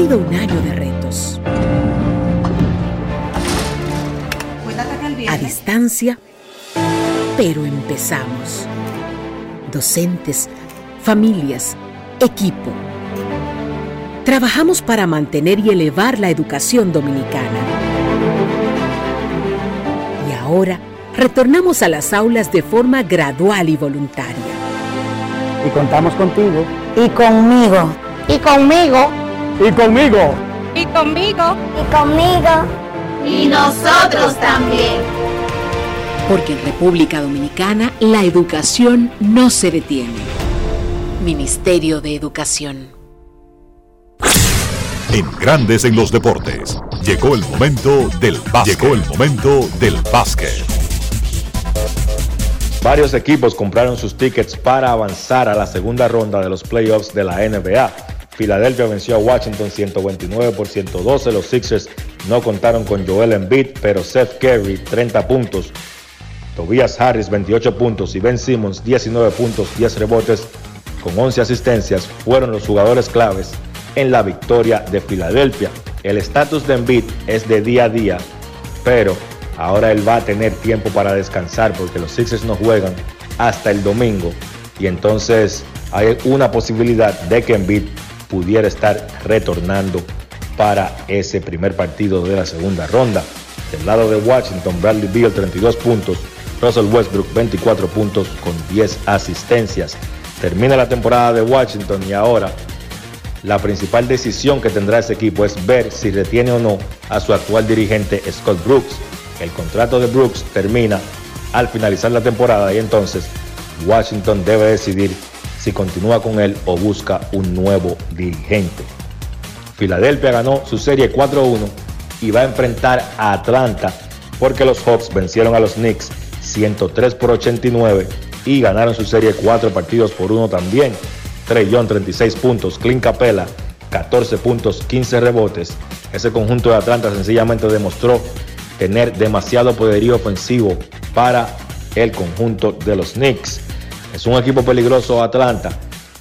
Sido un año de retos. A distancia, pero empezamos. Docentes, familias, equipo. Trabajamos para mantener y elevar la educación dominicana. Y ahora retornamos a las aulas de forma gradual y voluntaria. Y contamos contigo. Y conmigo. Y conmigo. Y conmigo. Y conmigo. Y conmigo. Y nosotros también. Porque en República Dominicana la educación no se detiene. Ministerio de Educación. En Grandes en los deportes. Llegó el momento del básquet. Llegó el momento del básquet. Varios equipos compraron sus tickets para avanzar a la segunda ronda de los playoffs de la NBA. Filadelfia venció a Washington 129 por 112. Los Sixers no contaron con Joel Embiid, pero Seth Curry 30 puntos. Tobias Harris 28 puntos y Ben Simmons 19 puntos, 10 rebotes con 11 asistencias fueron los jugadores claves en la victoria de Filadelfia. El estatus de Embiid es de día a día, pero ahora él va a tener tiempo para descansar porque los Sixers no juegan hasta el domingo y entonces hay una posibilidad de que Embiid pudiera estar retornando para ese primer partido de la segunda ronda. Del lado de Washington, Bradley Beal 32 puntos, Russell Westbrook 24 puntos con 10 asistencias. Termina la temporada de Washington y ahora la principal decisión que tendrá ese equipo es ver si retiene o no a su actual dirigente Scott Brooks. El contrato de Brooks termina al finalizar la temporada y entonces Washington debe decidir si continúa con él o busca un nuevo dirigente. Filadelfia ganó su serie 4-1 y va a enfrentar a Atlanta porque los Hawks vencieron a los Knicks 103 por 89 y ganaron su serie 4 partidos por 1 también. Trey Young 36 puntos, Clint Capella 14 puntos, 15 rebotes. Ese conjunto de Atlanta sencillamente demostró tener demasiado poderío ofensivo para el conjunto de los Knicks. Es un equipo peligroso Atlanta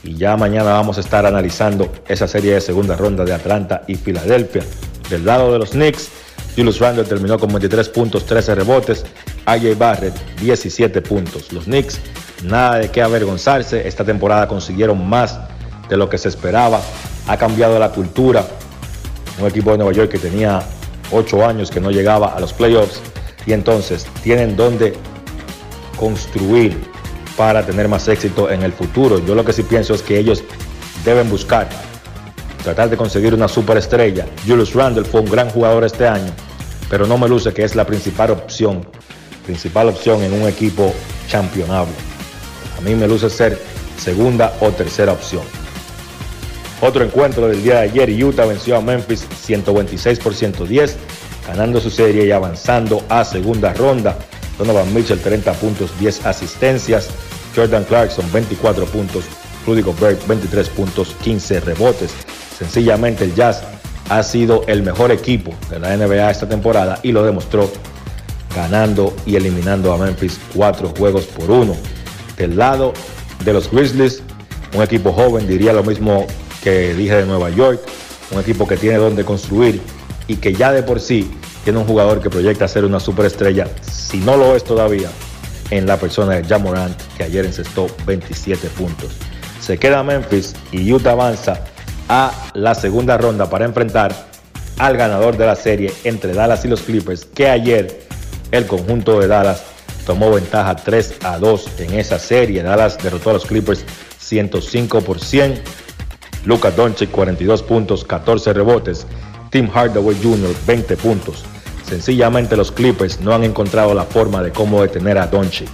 y ya mañana vamos a estar analizando esa serie de segunda ronda de Atlanta y Filadelfia. Del lado de los Knicks, Julius Randle terminó con 23 puntos, 13 rebotes. AJ Barrett, 17 puntos. Los Knicks, nada de qué avergonzarse. Esta temporada consiguieron más de lo que se esperaba. Ha cambiado la cultura. Un equipo de Nueva York que tenía 8 años que no llegaba a los playoffs. Y entonces tienen donde construir para tener más éxito en el futuro. Yo lo que sí pienso es que ellos deben buscar tratar de conseguir una superestrella. Julius Randle fue un gran jugador este año, pero no me luce que es la principal opción, principal opción en un equipo championable. A mí me luce ser segunda o tercera opción. Otro encuentro del día de ayer, Utah venció a Memphis 126 por 110, ganando su serie y avanzando a segunda ronda. Donovan Mitchell 30 puntos, 10 asistencias. Jordan Clarkson 24 puntos, Rudy Gobert 23 puntos, 15 rebotes. Sencillamente el Jazz ha sido el mejor equipo de la NBA esta temporada y lo demostró ganando y eliminando a Memphis cuatro juegos por uno. Del lado de los Grizzlies, un equipo joven, diría lo mismo que dije de Nueva York, un equipo que tiene donde construir y que ya de por sí tiene un jugador que proyecta ser una superestrella, si no lo es todavía, en la persona de Jamorant, que ayer encestó 27 puntos. Se queda Memphis y Utah avanza a la segunda ronda para enfrentar al ganador de la serie entre Dallas y los Clippers, que ayer el conjunto de Dallas tomó ventaja 3 a 2 en esa serie. Dallas derrotó a los Clippers 105 por 100. Luka Doncic 42 puntos, 14 rebotes. Tim Hardaway Jr. 20 puntos. Sencillamente los Clippers no han encontrado la forma de cómo detener a Doncic.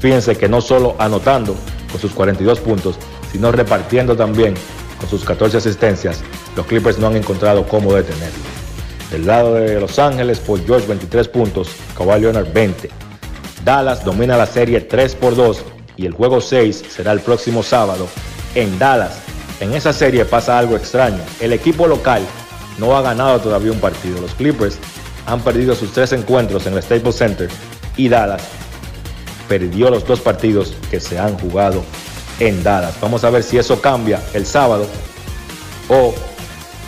Fíjense que no solo anotando con sus 42 puntos, sino repartiendo también con sus 14 asistencias, los Clippers no han encontrado cómo detenerlo. Del lado de Los Ángeles, Paul George 23 puntos, Kawhi Leonard 20. Dallas domina la serie 3 por 2 y el juego 6 será el próximo sábado en Dallas. En esa serie pasa algo extraño. El equipo local no ha ganado todavía un partido. Los Clippers han perdido sus tres encuentros en el Staples Center y Dallas perdió los dos partidos que se han jugado en Dallas. Vamos a ver si eso cambia el sábado o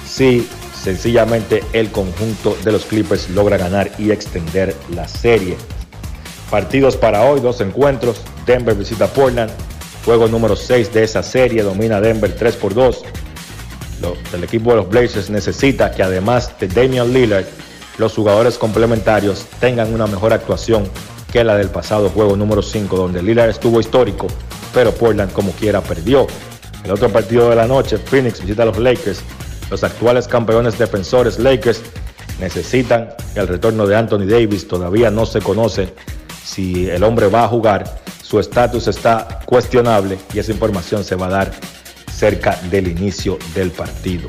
si sencillamente el conjunto de los Clippers logra ganar y extender la serie. Partidos para hoy, dos encuentros. Denver visita Portland. Juego número 6 de esa serie. Domina Denver 3 por 2. el equipo de los Blazers necesita que además de Damian Lillard, los jugadores complementarios tengan una mejor actuación que la del pasado juego número 5, donde Lillard estuvo histórico pero Portland como quiera perdió. El otro partido de la noche, Phoenix visita a los Lakers. Los actuales campeones defensores Lakers necesitan el retorno de Anthony Davis. Todavía no se conoce si el hombre va a jugar. Su estatus está cuestionable y esa información se va a dar cerca del inicio del partido.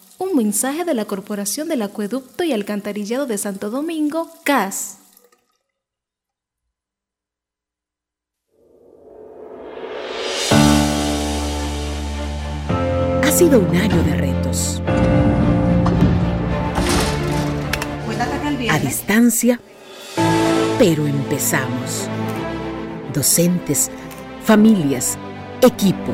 Un mensaje de la Corporación del Acueducto y Alcantarillado de Santo Domingo, CAS. Ha sido un año de retos. A distancia, pero empezamos. Docentes, familias, equipo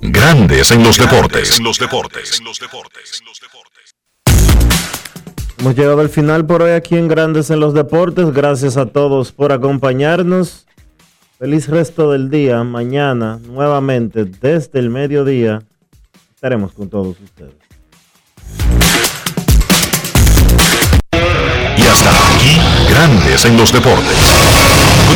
Grandes en los deportes. En los deportes. Hemos llegado al final por hoy aquí en Grandes en los Deportes. Gracias a todos por acompañarnos. Feliz resto del día. Mañana, nuevamente, desde el mediodía, estaremos con todos ustedes. Y hasta aquí, Grandes en los Deportes.